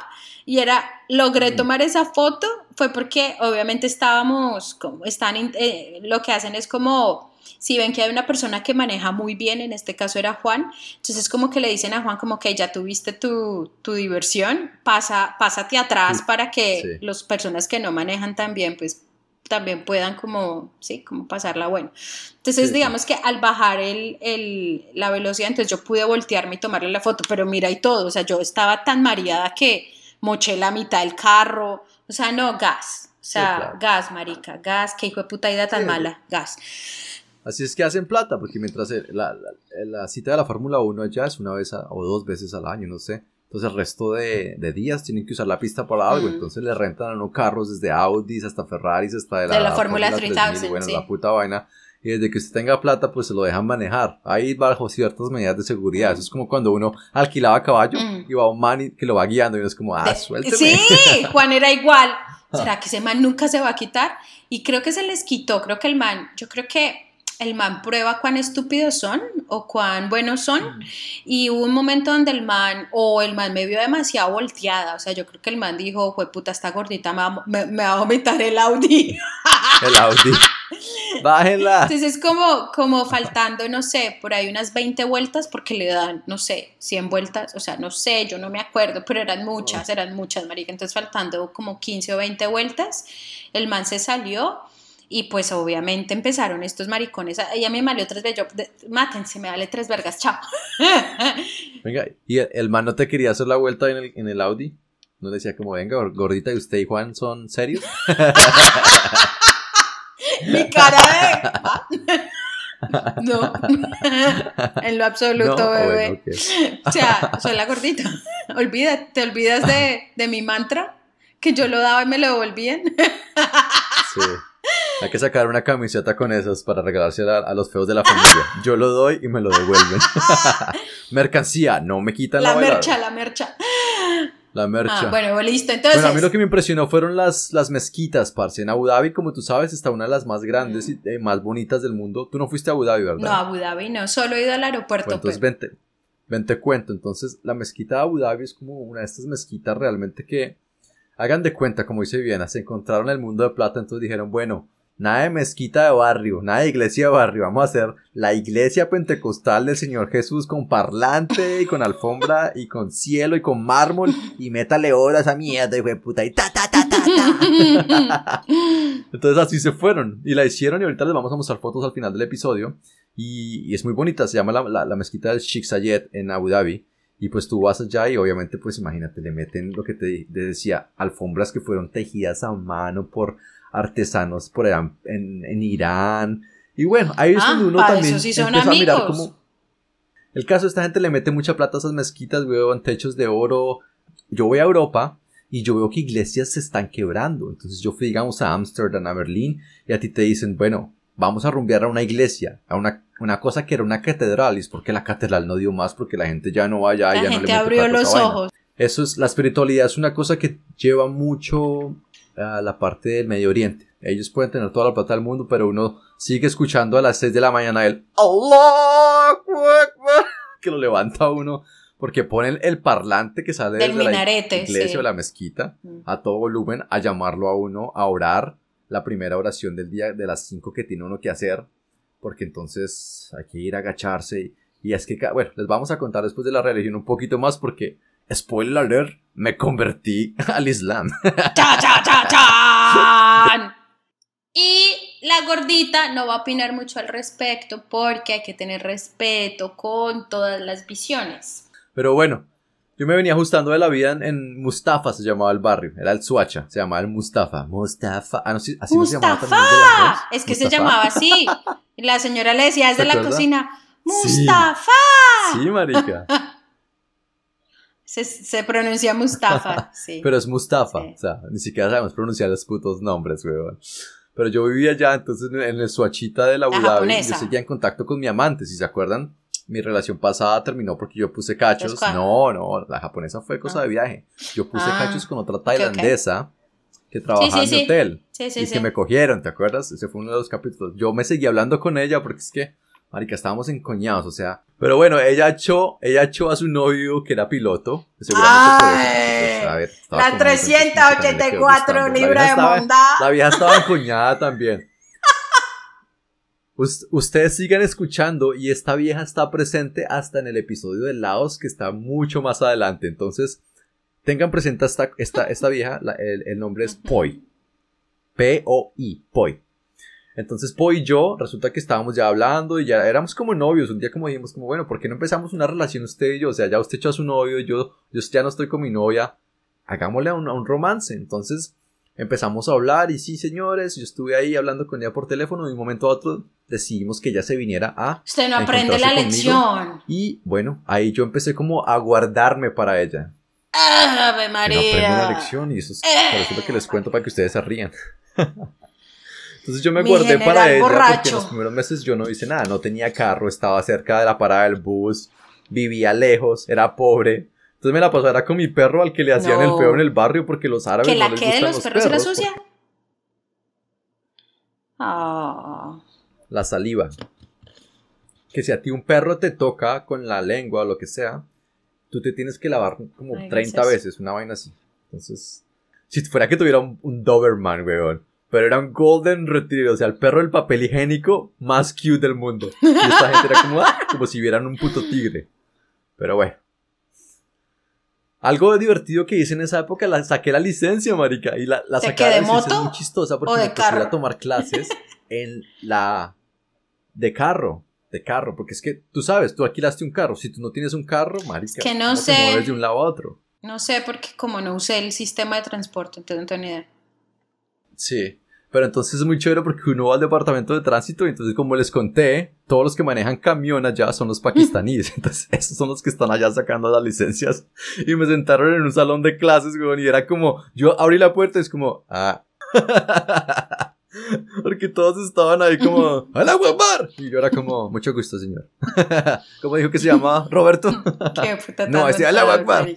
y era, logré tomar esa foto fue porque obviamente estábamos, como están, eh, lo que hacen es como, si ven que hay una persona que maneja muy bien, en este caso era Juan, entonces como que le dicen a Juan como que ya tuviste tu, tu diversión, pasa, pásate atrás para que las personas que no manejan tan bien, pues también puedan como, sí, como pasarla bueno. Entonces, digamos que al bajar el, el, la velocidad, entonces yo pude voltearme y tomarle la foto, pero mira y todo, o sea, yo estaba tan mareada que moché la mitad del carro, o sea, no, gas. O sea, gas, marica, gas, qué hijo de puta idea tan mala, gas. Así es que hacen plata, porque mientras la, la, cita de la Fórmula 1 ya es una vez o dos veces al año, no sé. Entonces el resto de, de días tienen que usar la pista para algo. Entonces le rentan a unos carros desde Audis hasta Ferraris hasta de la, de la Fórmula 3000. Bueno, la puta vaina. Y desde que usted tenga plata, pues se lo dejan manejar. Ahí bajo ciertas medidas de seguridad. Eso es como cuando uno alquilaba caballo mm. y va un man que lo va guiando y uno es como, ah, suélteme. Sí, Juan era igual. ¿será que ese man nunca se va a quitar? Y creo que se les quitó, creo que el man, yo creo que el man prueba cuán estúpidos son o cuán buenos son. Mm. Y hubo un momento donde el man, o el man me vio demasiado volteada. O sea, yo creo que el man dijo, fue puta, esta gordita me me va a vomitar el Audi. El Audi. Bájenla. Entonces es como, como faltando, no sé, por ahí unas 20 vueltas porque le dan, no sé, 100 vueltas, o sea, no sé, yo no me acuerdo, pero eran muchas, eran muchas, marica. Entonces faltando como 15 o 20 vueltas, el man se salió y pues obviamente empezaron estos maricones. Ella me malió tres veces, mátense, me vale tres vergas, chao. Venga, ¿y el, man no te quería hacer la vuelta en el, en el Audi? ¿No decía como, venga, gordita, ¿y usted y Juan son serios? Mi cara de... No, en lo absoluto, bebé. O sea, soy la gordita. Olvídate, ¿te olvidas de, de, mi mantra? Que yo lo daba y me lo devolvían. Sí. Hay que sacar una camiseta con esas para regalarse a, los feos de la familia. Yo lo doy y me lo devuelven. Mercancía, no me quitan la La mercha, la mercha. La mercha. Ah, bueno, listo. Entonces. Bueno, a mí lo que me impresionó fueron las, las mezquitas, parce. En Abu Dhabi, como tú sabes, está una de las más grandes y eh, más bonitas del mundo. Tú no fuiste a Abu Dhabi, ¿verdad? No, a Abu Dhabi no, solo he ido al aeropuerto. entonces, vente, vente cuento. Entonces, la mezquita de Abu Dhabi es como una de estas mezquitas realmente que, hagan de cuenta, como dice Viviana, se encontraron en el mundo de plata, entonces dijeron, bueno, Nada de mezquita de barrio, nada de iglesia de barrio. Vamos a hacer la iglesia pentecostal del Señor Jesús con parlante y con alfombra y con cielo y con mármol y métale horas a mierda, hijo de puta, y ta ta ta ta ta. Entonces así se fueron y la hicieron y ahorita les vamos a mostrar fotos al final del episodio. Y, es muy bonita, se llama la, la, mezquita del Sheikh Zayed en Abu Dhabi. Y pues tú vas allá y obviamente pues imagínate, le meten lo que te decía, alfombras que fueron tejidas a mano por artesanos por allá en, Irán. Y bueno, ahí es donde ah, uno también empieza a mirar como... El caso, esta gente le mete mucha plata a esas mezquitas, veo en techos de oro. Yo voy a Europa y yo veo que iglesias se están quebrando. Entonces yo fui, digamos, a Ámsterdam, a Berlín, y a ti te dicen, bueno, vamos a rumbear a una iglesia, a una, una cosa que era una catedral, y es porque la catedral no dio más, porque la gente ya no va allá, la ya gente no le abrió los ojos. Eso es, la espiritualidad es una cosa que lleva mucho a la parte del Medio Oriente. Ellos pueden tener toda la plata del mundo, pero uno sigue escuchando a las 6 de la mañana el Allah que lo levanta uno porque ponen el parlante que sale del de la iglesia o la mezquita mm. a todo volumen a llamarlo a uno a orar la primera oración del día de las 5 que tiene uno que hacer porque entonces hay que ir a agacharse y, y es que bueno les vamos a contar después de la religión un poquito más porque spoiler alert, me convertí al Islam. ¡Cha, cha, cha, cha! Y la gordita no va a opinar mucho al respecto porque hay que tener respeto con todas las visiones. Pero bueno, Yo me venía ajustando de la vida en, Mustafa, se llamaba el barrio. Era el Suacha, se llamaba el Mustafa. Mustafa. Ah, no, sí, así Mustafa. se llamaba Es que se llamaba así. La señora le decía desde la cocina, ¡Mustafa! Sí, marica. Se, pronuncia Mustafa, sí. Pero es Mustafa, o sea, ni siquiera sabemos pronunciar los putos nombres, weón. Pero yo vivía allá, entonces en el Suachita de la Abu Dhabi, yo seguía en contacto con mi amante, si se acuerdan. Mi relación pasada terminó porque yo puse cachos. No, no, la japonesa fue cosa ah. de viaje. Yo puse ah, cachos con otra tailandesa que trabajaba en el hotel. y que me cogieron, ¿te acuerdas? Ese fue uno de los capítulos. Yo me seguí hablando con ella porque es que Marica, estábamos encoñados, o sea. Pero bueno, ella echó, ella echó a su novio que era piloto. Ay, pues, a ver, la 384 libra de bondad. La vieja estaba encoñada también. ustedes sigan escuchando y esta vieja está presente hasta en el episodio de Laos que está mucho más adelante. Entonces, tengan presente esta, esta, esta vieja, el, el nombre es Poi. P-O-I, Poi. Entonces Po y yo, resulta que estábamos ya hablando y ya éramos como novios. Un día como dijimos, como bueno, ¿por qué no empezamos una relación usted y yo? O sea, ya usted echó a su novio, yo, yo ya no estoy con mi novia. Hagámosle a un, romance. Entonces empezamos a hablar y sí, señores, yo estuve ahí hablando con ella por teléfono y de un momento a otro decidimos que ella se viniera a... Usted no aprende la lección. Y bueno, ahí yo empecé como a guardarme para ella. ¡Ave María! No aprendo la lección y eso es por eso lo que les cuento para que ustedes se rían. Entonces yo me guardé para ella porque en los primeros meses yo no hice nada, no tenía carro, estaba cerca de la parada del bus, vivía lejos, era pobre. Entonces me la pasaba con mi perro al que le hacían el feo en el barrio porque los árabes ¿Que no les gustan los, los perros, era sucia? Ah. La saliva. Que si a ti un perro te toca con la lengua o lo que sea, tú te tienes que lavar como 30 veces, una vaina así. Entonces, si fuera que tuviera un, un Doberman, weón pero era un Golden Retriever, o sea, el perro del papel higiénico más cute del mundo. Y esta gente era como, ah, como si vieran un puto tigre. Pero bueno. Algo divertido que hice en esa época, la saqué la licencia, marica. Y la, la saqué de moto? muy chistosa porque me puse a tomar clases en la... de carro. De carro, porque es que tú sabes, tú alquilaste un carro. Si tú no tienes un carro, marica, es que no sé. te mueves de un lado a otro. No sé, porque como no usé el sistema de transporte, entonces no tengo ni idea. Sí. Pero entonces es muy chévere porque uno va al departamento de tránsito y entonces como les conté, todos los que manejan camión allá son los pakistaníes. Entonces esos son los que están allá sacando las licencias. Y me sentaron en un salón de clases, güey, y era como, yo abrí la puerta y es como, ah. Porque todos estaban ahí como, ¡Hola, Guapar! Y yo era como, mucho gusto, señor. ¿Cómo dijo que se llamaba? ¿Roberto? ¿Qué puta No, decía, ¡Hola, Guapar!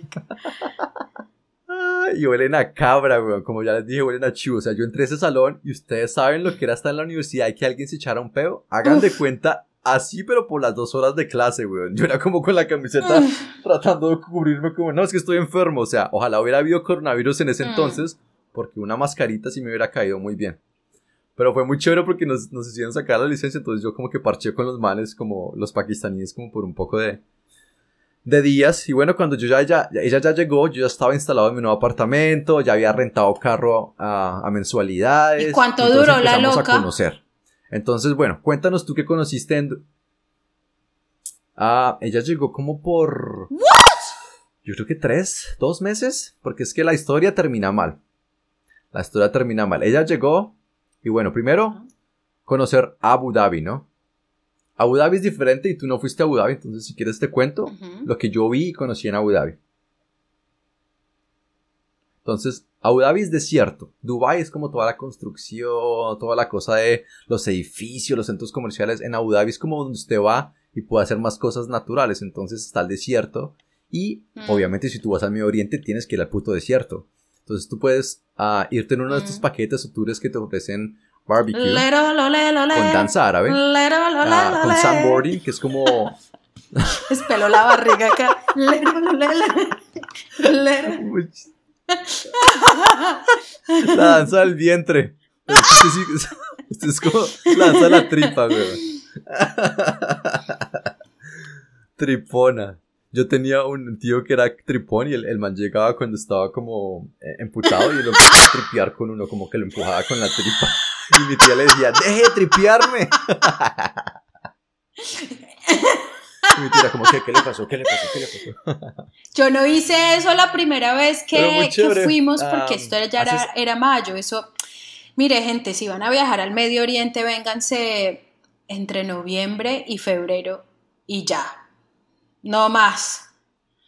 Y huelen a cabra, weón. Como ya les dije, huelen a chivo. O sea, yo entré a ese salón y ustedes saben lo que era estar en la universidad y que alguien se echara un peo. Hagan de cuenta así, pero por las dos horas de clase, weón. Yo era como con la camiseta tratando de cubrirme como, no, es que estoy enfermo. O sea, ojalá hubiera habido coronavirus en ese mm. entonces, porque una mascarita sí me hubiera caído muy bien. Pero fue muy chévere porque nos, nos hicieron sacar la licencia, entonces yo como que parché con los manes, como los pakistaníes, como por un poco de, de días. Y bueno, cuando yo ya, ya, ella ya llegó, yo ya estaba instalado en mi nuevo apartamento, ya había rentado carro a, a mensualidades. ¿Y cuánto duró la loca? a conocer. Entonces, bueno, cuéntanos tú qué conociste en... Ah, ella llegó como por... ¿What? Yo creo que tres, dos meses, porque es que la historia termina mal. La historia termina mal. Ella llegó y bueno, primero conocer Abu Dhabi, ¿no? Abu Dhabi es diferente y tú no fuiste a Abu Dhabi, entonces si quieres te cuento lo que yo vi y conocí en Abu Dhabi. Entonces, Abu Dhabi es desierto. Dubai es como toda la construcción, toda la cosa de los edificios, los centros comerciales. En Abu Dhabi es como donde usted va y puede hacer más cosas naturales. Entonces está el desierto. Y mm. obviamente si tú vas al Medio Oriente tienes que ir al puto desierto. Entonces tú puedes ah, irte en uno de estos mm. paquetes o tours que te ofrecen barbecue. Con danza árabe. Uh, con sandboarding que es como espeló la barriga acá. La danza del vientre. Esto es como la danza de la tripa güey. Tripona. Yo tenía un tío que era tripón y el, el man llegaba cuando estaba como eh, emputado y lo empezaba a tripear con uno, como que lo empujaba con la tripa. Y mi tía le decía, deje de tripearme. Y mi tía como, ¿qué, ¿qué le pasó? ¿Qué le pasó? ¿Qué le pasó? Yo no hice eso la primera vez que, que fuimos porque esto ya era, era mayo. Eso, mire gente, si van a viajar al Medio Oriente, vénganse entre noviembre y febrero y ya. No más.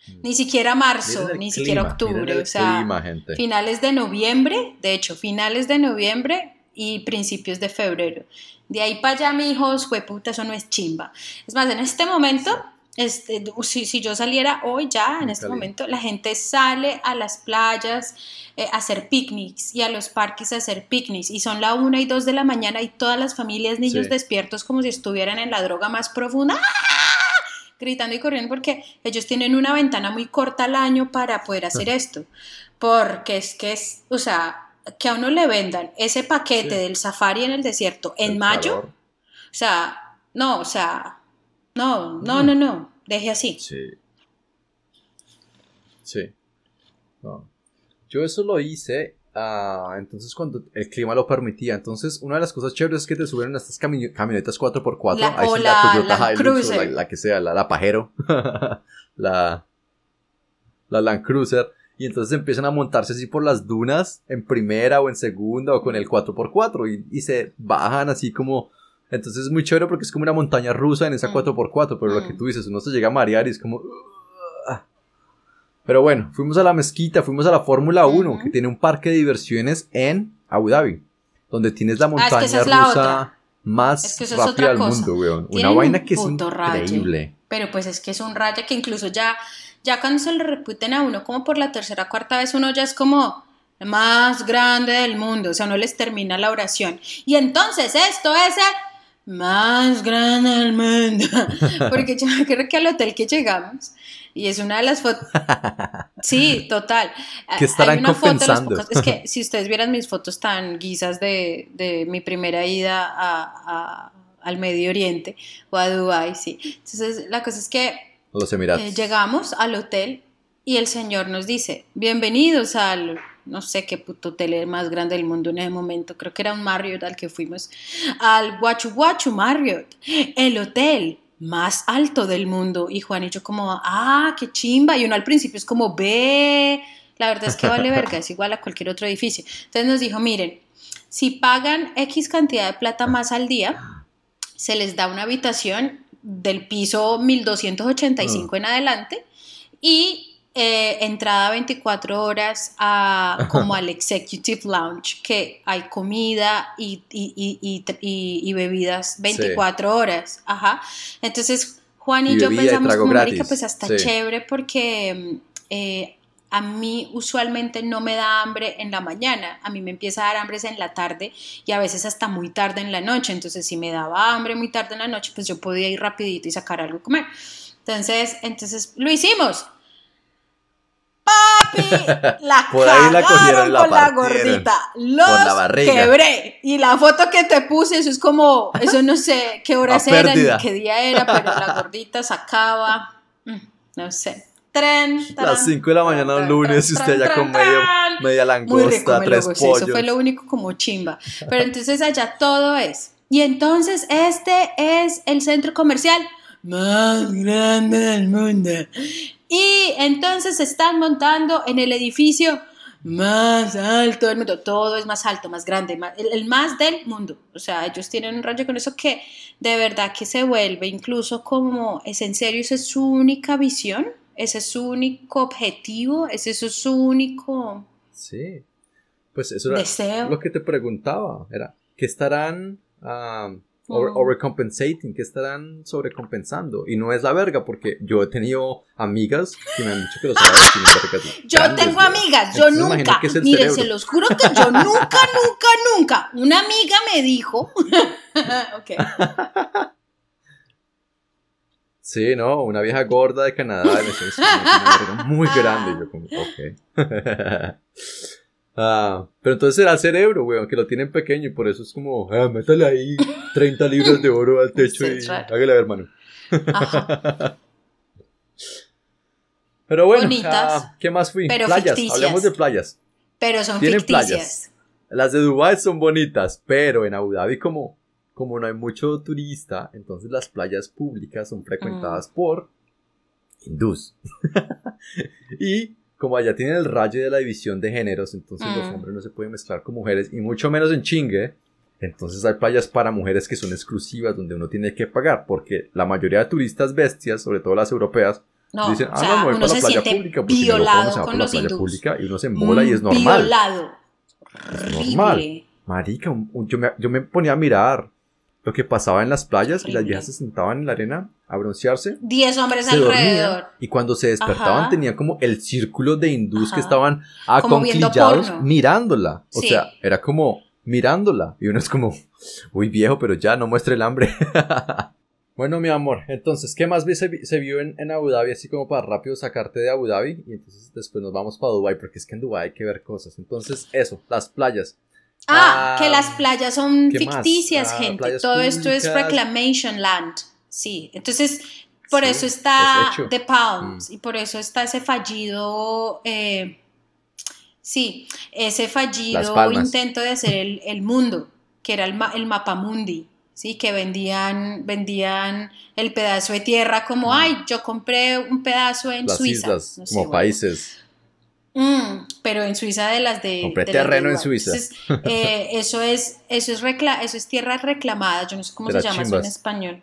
Mm. Ni siquiera marzo, ni siquiera octubre, o sea, finales de noviembre, de hecho, finales de noviembre y principios de febrero. De ahí para allá, mi hijos, puta, eso no es chimba. Es más, en este momento, este, si, si, yo saliera hoy ya, en este momento, la gente sale a las playas eh, a hacer picnics y a los parques a hacer picnics y son la una y dos de la mañana y todas las familias, niños despiertos como si estuvieran en la droga más profunda. ¡Ah! gritando y corriendo porque ellos tienen una ventana muy corta al año para poder hacer esto. Porque es que es, o sea, que a uno le vendan ese paquete del safari en el desierto en mayo, o sea, no, o sea, no, no, no, no, deje así. Sí. Sí. Yo eso lo hice Ah, entonces cuando el clima lo permitía. Entonces, una de las cosas chéveres es que te subieron a estas camionetas 4x4. La, o la, Land Cruiser. la, que sea, la, Pajero. la, la Land Cruiser. Y entonces empiezan a montarse así por las dunas, en primera o en segunda o con el 4x4. Y, y se bajan así como... Entonces es muy chévere porque es como una montaña rusa en esa 4x4. Mm. Pero lo que mm. tú dices, uno se llega a marear y es como... Pero bueno, fuimos a la mezquita, fuimos a la Fórmula 1, que tiene un parque de diversiones en Abu Dhabi, donde tienes la ah, montaña rusa más rápida del mundo, weón. Una vaina que es increíble. Pero pues es que es un rayo que incluso ya, ya cuando se le reputen a uno como por la tercera o cuarta vez, uno ya es como más grande del mundo, o sea, uno les termina la oración. Y entonces esto es el más grande del mundo. Porque yo creo que al hotel que llegamos, y es una de las fotos. Sí, total. Que estarán compensando. Es que si ustedes vieran mis fotos tan guisas de, de mi primera ida a, al Medio Oriente o a Dubái, sí. Entonces, la cosa es que Los Emiratos. Eh, llegamos al hotel y el señor nos dice, bienvenidos al, no sé qué puto hotel más grande del mundo en ese momento, creo que era un Marriott al que fuimos, al Guachu Guachu Marriott, el hotel más alto del mundo. Y Juan y yo como, ah, qué chimba. Y uno al principio es como, ve, la verdad es que vale verga, es igual a cualquier otro edificio. Entonces nos dijo, miren, si pagan X cantidad de plata más al día, se les da una habitación del piso 1285 ah. en adelante y eh, entrada 24 horas a, como al Executive Lounge, que hay comida y, y, bebidas 24 horas. Ajá. Entonces, Juan y, yo pensamos como marica, pues hasta chévere porque eh, a mí usualmente no me da hambre en la mañana, a mí me empieza a dar hambre en la tarde y a veces hasta muy tarde en la noche, entonces si me daba hambre muy tarde en la noche, pues yo podía ir rapidito y sacar algo a comer. Entonces, entonces lo hicimos. Papi, la Por ahí la cogieron la con la gordita. Los la quebré. Y la foto que te puse, eso es como, eso no sé qué horas eran ni qué día era, pero la gordita sacaba, mm, no sé. Tren, Las 5 de la mañana un lunes y usted ya con medio, media langosta, tres pollos. Eso fue lo único como chimba. Pero entonces allá todo es. Y entonces este es el centro comercial más grande del mundo. Y entonces se están montando en el edificio más alto del mundo. Todo es más alto, más grande, el, más del mundo. O sea, ellos tienen un rollo con eso que de verdad que se vuelve incluso como, ¿es en serio? ¿Esa es su única visión? ¿Ese es su único objetivo? ¿Es eso su único Sí. Pues eso era lo que te preguntaba. Era, ¿qué estarán o recompensating, que estarán sobrecompensando. Y no es la verga, porque yo he tenido amigas que me han dicho que los vergas Yo tengo amigas, yo nunca, miren, se los juro que yo nunca, nunca, nunca. Una amiga me dijo, ok. Sí, no, una vieja gorda de Canadá, muy grande, yo como, ok. Ah, pero entonces era el cerebro, weón, que lo tienen pequeño y por eso es como, ah, métale ahí 30 libras de oro al techo y hágale hermano. pero bueno, ah, ¿qué más fui? playas, hablamos de playas. Pero son Tienen ficticias. playas. Las de Dubai son bonitas, pero en Abu Dhabi como como no hay mucho turista, entonces las playas públicas son frecuentadas por hindús. y como allá tienen el rayo de la división de géneros, entonces los hombres no se pueden mezclar con mujeres, y mucho menos en chingue, entonces hay playas para mujeres que son exclusivas donde uno tiene que pagar, porque la mayoría de turistas bestias, sobre todo las europeas, dicen, ah, no, me voy para la playa pública, porque si no, ¿cómo se va la playa pública? Y uno se embola y es normal. Violado. Es normal. Marica, yo, me, yo me ponía a mirar lo que pasaba en las playas y las viejas se sentaban en la arena a broncearse. Diez hombres alrededor. y cuando se despertaban tenían como el círculo de hindús que estaban aconquillados mirándola. O sea, era como mirándola. Y uno es como, uy viejo, pero ya no muestre el hambre. bueno, mi amor, entonces, ¿qué más se, se vio en, en, Abu Dhabi? Así como para rápido sacarte de Abu Dhabi. Y entonces después nos vamos para Dubai porque es que en Dubai hay que ver cosas. Entonces, eso, las playas. Ah, que las playas son ficticias, ah, gente. Todo esto es Reclamation Land. Sí, entonces por eso está The Palms mm. y por eso está ese fallido eh, Sí, ese fallido intento de hacer el, mundo, que era el, el mapamundi, ¿sí? que vendían, vendían el pedazo de tierra como, mm. ay, yo compré un pedazo en Suiza. como países. Mm, pero en Suiza de las de... Compré terreno en Suiza. Eh, eso, es, eso, es eso es tierra reclamada, yo no sé cómo se llama eso en español.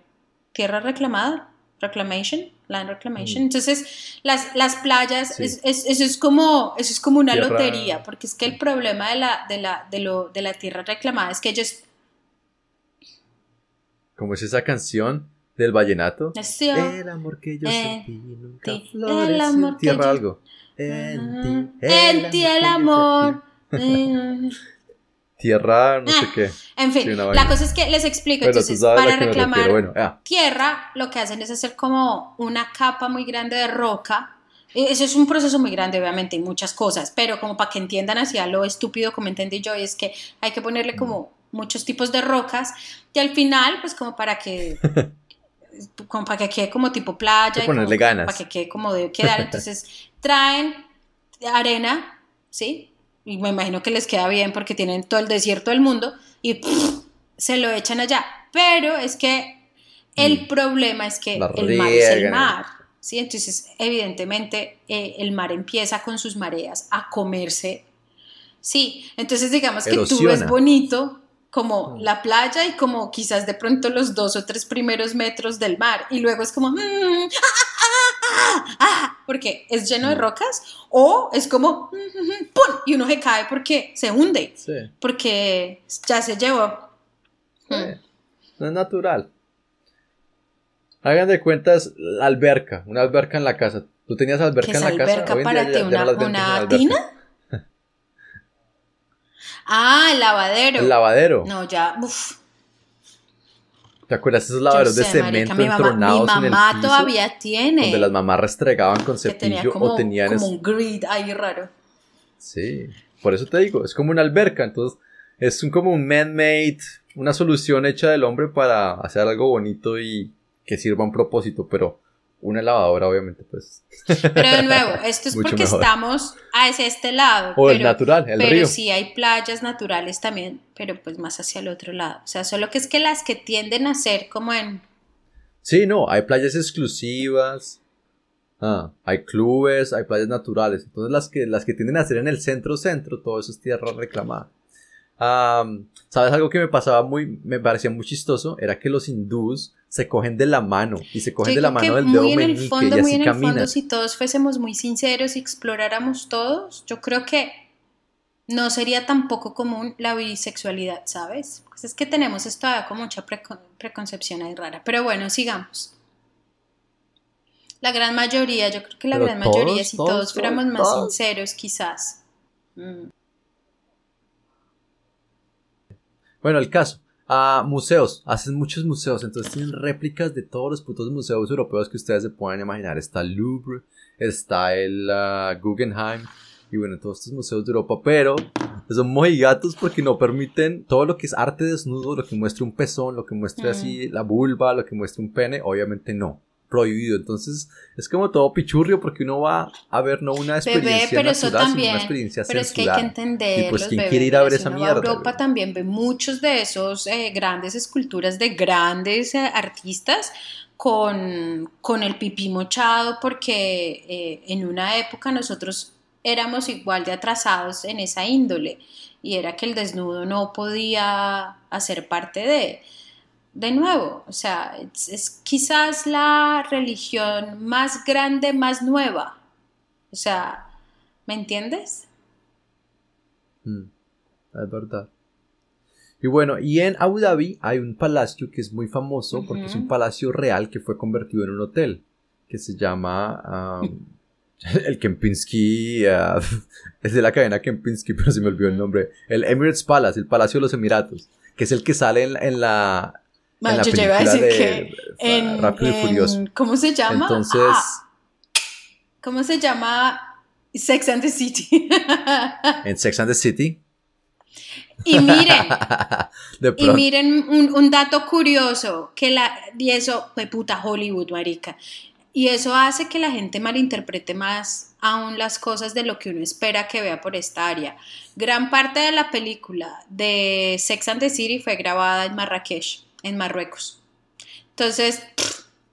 ¿Tierra reclamada? Reclamation, Land Reclamation. Mm. Entonces, las, las playas, es, eso, es como, eso es como una lotería, porque es que el problema de la, de, la, de, lo, de la tierra reclamada es que ellos... Como es esa canción del vallenato. El amor que yo sentí nunca el amor tierra algo. En ti, en ti el amor. tierra, no sé ah, qué. En fin, la cosa es que les explico, entonces para reclamar tierra lo que hacen es hacer como una capa muy grande de roca. E, eso es un proceso muy grande, obviamente, y muchas cosas, pero como para que entiendan hacia lo estúpido como entendí yo, es que hay que ponerle como muchos tipos de rocas y al final, pues como para que... como para que quede como tipo playa. ganas. Para que quede como debe quedar. Entonces traen arena, ¿sí? y me imagino que les queda bien porque tienen todo el desierto del mundo y se lo echan allá. Pero es que el mm. problema es que el mar es el mar. ¿sí? Entonces, evidentemente, eh, el mar empieza con sus mareas a comerse. Sí, entonces digamos que tú ves bonito como mm. la playa y como quizás de pronto los dos o tres primeros metros del mar. Y luego es como mm, ah, ah, ah, porque es lleno de mm. rocas o es como ¡pum! y uno se cae porque se hunde porque ya se llevó. No es natural. Hagan de cuentas la alberca una alberca en la casa. Tú tenías alberca en la alberca casa para ti una, una tina Ah, el lavadero. El lavadero. No, ya, uff. ¿Te acuerdas esos lavaderos de cemento mi entronados mi mamá en el piso, todavía tiene. Donde las mamás restregaban con cepillo o tenían como un grid ahí raro. Sí, por eso te digo, es como una alberca, entonces es un, como un man-made, una solución hecha del hombre para hacer algo bonito y que sirva a un propósito, pero una lavadora, obviamente, pues. Pero de nuevo, esto es porque estamos hacia este lado. O el natural, el pero sí hay playas naturales también, pero pues más hacia el otro lado. O sea, solo que es que las que tienden a ser como en. Sí, no, hay playas exclusivas. Ah, hay clubes, hay playas naturales. Entonces las que, las que tienden a ser en el centro-centro, todo eso es tierra reclamada. ¿Sabes algo que me pasaba muy, me parecía muy chistoso? Era que los hindús se cogen de la mano y se cogen de la mano del dedo muy en el fondo, muy en el fondo, si todos fuésemos muy sinceros y exploráramos todos, yo creo que no sería tampoco común la bisexualidad, ¿sabes? Pues es que tenemos esto como mucha preconcepción ahí rara. Pero bueno, sigamos. La gran mayoría, yo creo que la gran mayoría, si todos, fuéramos más sinceros, quizás. Mm. Bueno, el caso. A museos, hacen muchos museos, entonces tienen réplicas de todos los putos museos europeos que ustedes se puedan imaginar. Está el Louvre, está el uh, Guggenheim y bueno, todos estos museos de Europa, pero son mojigatos porque no permiten todo lo que es arte desnudo, lo que muestre un pezón, lo que muestre así mm. la vulva, lo que muestre un pene, obviamente no. Prohibido. Entonces es como todo pichurrio porque uno va a ver no una experiencia pero eso también, una experiencia Pero es que hay que entender. Y pues quien quiere ir a ver esa mierda. Europa también ve muchos de esos eh, grandes esculturas de grandes eh, artistas con, con, el pipí mochado porque eh, en una época nosotros éramos igual de atrasados en esa índole y era que el desnudo no podía hacer parte de de nuevo, o sea, es, quizás la religión más grande, más nueva. O sea, ¿me entiendes? Mm, es verdad. Y bueno, y en Abu Dhabi hay un palacio que es muy famoso porque es un palacio real que fue convertido en un hotel que se llama el Kempinski, ah, es de la cadena Kempinski, pero se me olvidó el nombre, el Emirates Palace, el Palacio de los Emiratos, que es el que sale en la, yo te iba a decir que en, Rápido y Furioso. ¿Cómo se llama? Entonces. Ah, ¿Cómo se llama? Sex and the City. en Sex and the City. Y miren, y miren un, un, dato curioso, que la, y eso fue puta Hollywood, marica. Y eso hace que la gente malinterprete más aún las cosas de lo que uno espera que vea por esta área. Gran parte de la película de Sex and the City fue grabada en Marrakech en Marruecos. Entonces,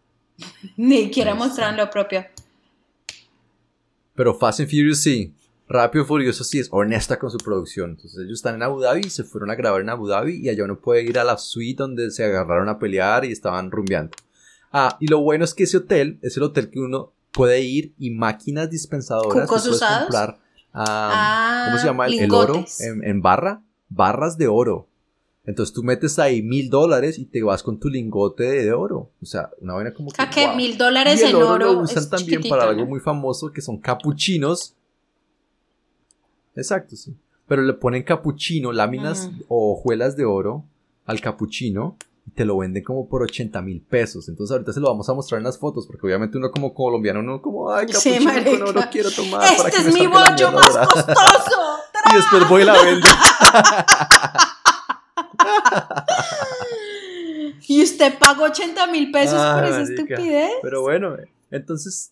ni quiera mostrar lo propio. Pero Fast and Furious sí. Rápido Furioso sí es honesta con su producción. Entonces ellos están en Abu Dhabi, se fueron a grabar en Abu Dhabi y allá uno puede ir a la suite donde se agarraron a pelear y estaban rumbeando. Ah, y lo bueno es que ese hotel es el hotel que uno puede ir y máquinas dispensadoras que puedes comprar. Ah, ¿Cómo se llama? El, oro en, en barra. Barras de oro. Entonces tú metes ahí mil dólares y te vas con tu lingote de, oro. O sea, una vaina como que. ¿Qué? Mil dólares en oro. Lo usan también para algo muy famoso que son capuchinos. Exacto, sí. Pero le ponen capuchino, láminas o hojuelas de oro al capuchino y te lo venden como por 80 mil pesos. Entonces ahorita se lo vamos a mostrar en las fotos porque obviamente uno como colombiano, uno como, ay, capuchino con oro quiero tomar. Este para que es mi bollo más costoso. y después voy y la vendo. y usted pagó 80 mil pesos por esa estupidez. Pero bueno, entonces.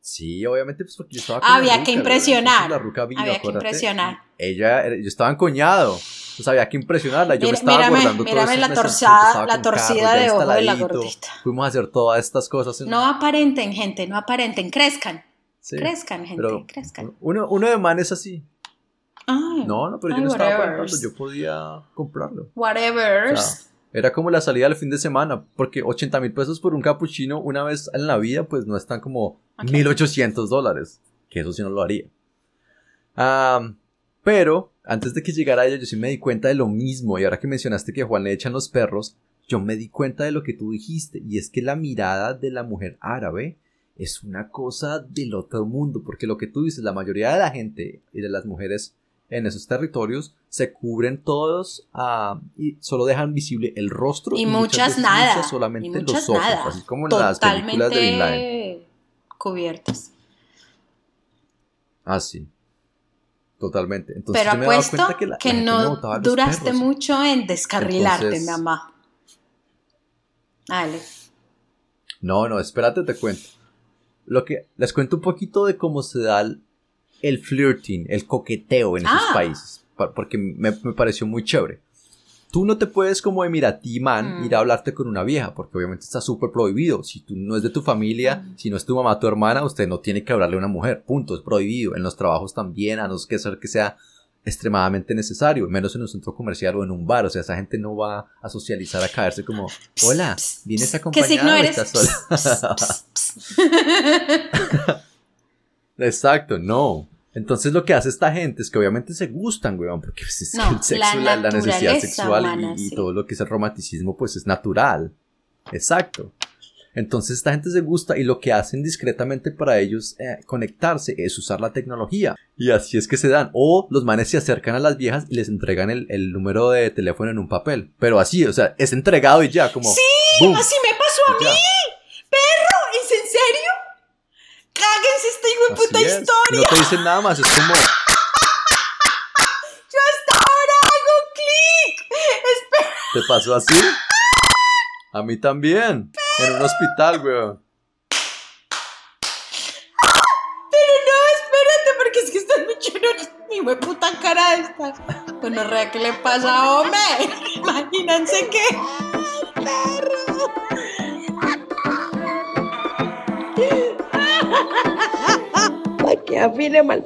Sí, obviamente, pues porque yo estaba con Había que impresionar. había que impresionar. Ella, yo estaba encoñado. Pues había que impresionarla. Yo me estaba mírame, guardando mírame la torcida, la torcida de ojo de la gordita. Fuimos a hacer todas estas cosas. No aparenten, gente, no aparenten, crezcan. Crezcan, gente, crezcan. Uno, uno de man es así no, no, pero yo no estaba pagando, yo podía comprarlo. Whatever. era como la salida del fin de semana, porque 80 mil pesos por un capuchino una vez en la vida, pues no están como 1800 dólares, que eso sí no lo haría. pero antes de que llegara ella, yo sí me di cuenta de lo mismo, y ahora que mencionaste que a Juan le echan los perros, yo me di cuenta de lo que tú dijiste, y es que la mirada de la mujer árabe es una cosa del otro mundo, porque lo que tú dices, la mayoría de la gente y de las mujeres en esos territorios se cubren todos ah, y solo dejan visible el rostro y, muchas, nada solamente los ojos así como en las películas de Bin cubiertas ah sí. Totalmente. Entonces, pero apuesto que, no duraste mucho en descarrilarte mamá. Dale. No no espérate te cuento. Lo que les cuento un poquito de cómo se da el, el flirting, el coqueteo en esos ah. países, porque me, pareció muy chévere. Tú no te puedes como emiratí man mm. ir a hablarte con una vieja, porque obviamente está súper prohibido. Si tú no es de tu familia, mm. si no es tu mamá, tu hermana, usted no tiene que hablarle a una mujer, punto, es prohibido. En los trabajos también, a no ser que sea extremadamente necesario, menos en un centro comercial o en un bar. O sea, esa gente no va a socializar a caerse como, hola, ¿vienes acompañado o estás sola? Exacto, no. Entonces lo que hace esta gente es que obviamente se gustan, weón, porque pues, es el sexo, la, necesidad sexual y, todo lo que es el romanticismo, pues es natural. Exacto. Entonces esta gente se gusta y lo que hacen discretamente para ellos eh, conectarse es usar la tecnología. Y así es que se dan. O los manes se acercan a las viejas y les entregan el, número de teléfono en un papel. Pero así, o sea, es entregado y ya, como... Sí, así me pasó a mí ¿es en serio? Cáguense esta hijo puta historia. No te dicen nada más, es como... Yo hasta ahora hago clic. Espera. ¿Te pasó así? A mí también. En un hospital, weón. Pero no, espérate, porque es que estás muy Mi puta cara esta. Bueno, rea, ¿qué le pasa, hombre? Imagínense que. perro! Para que afine mal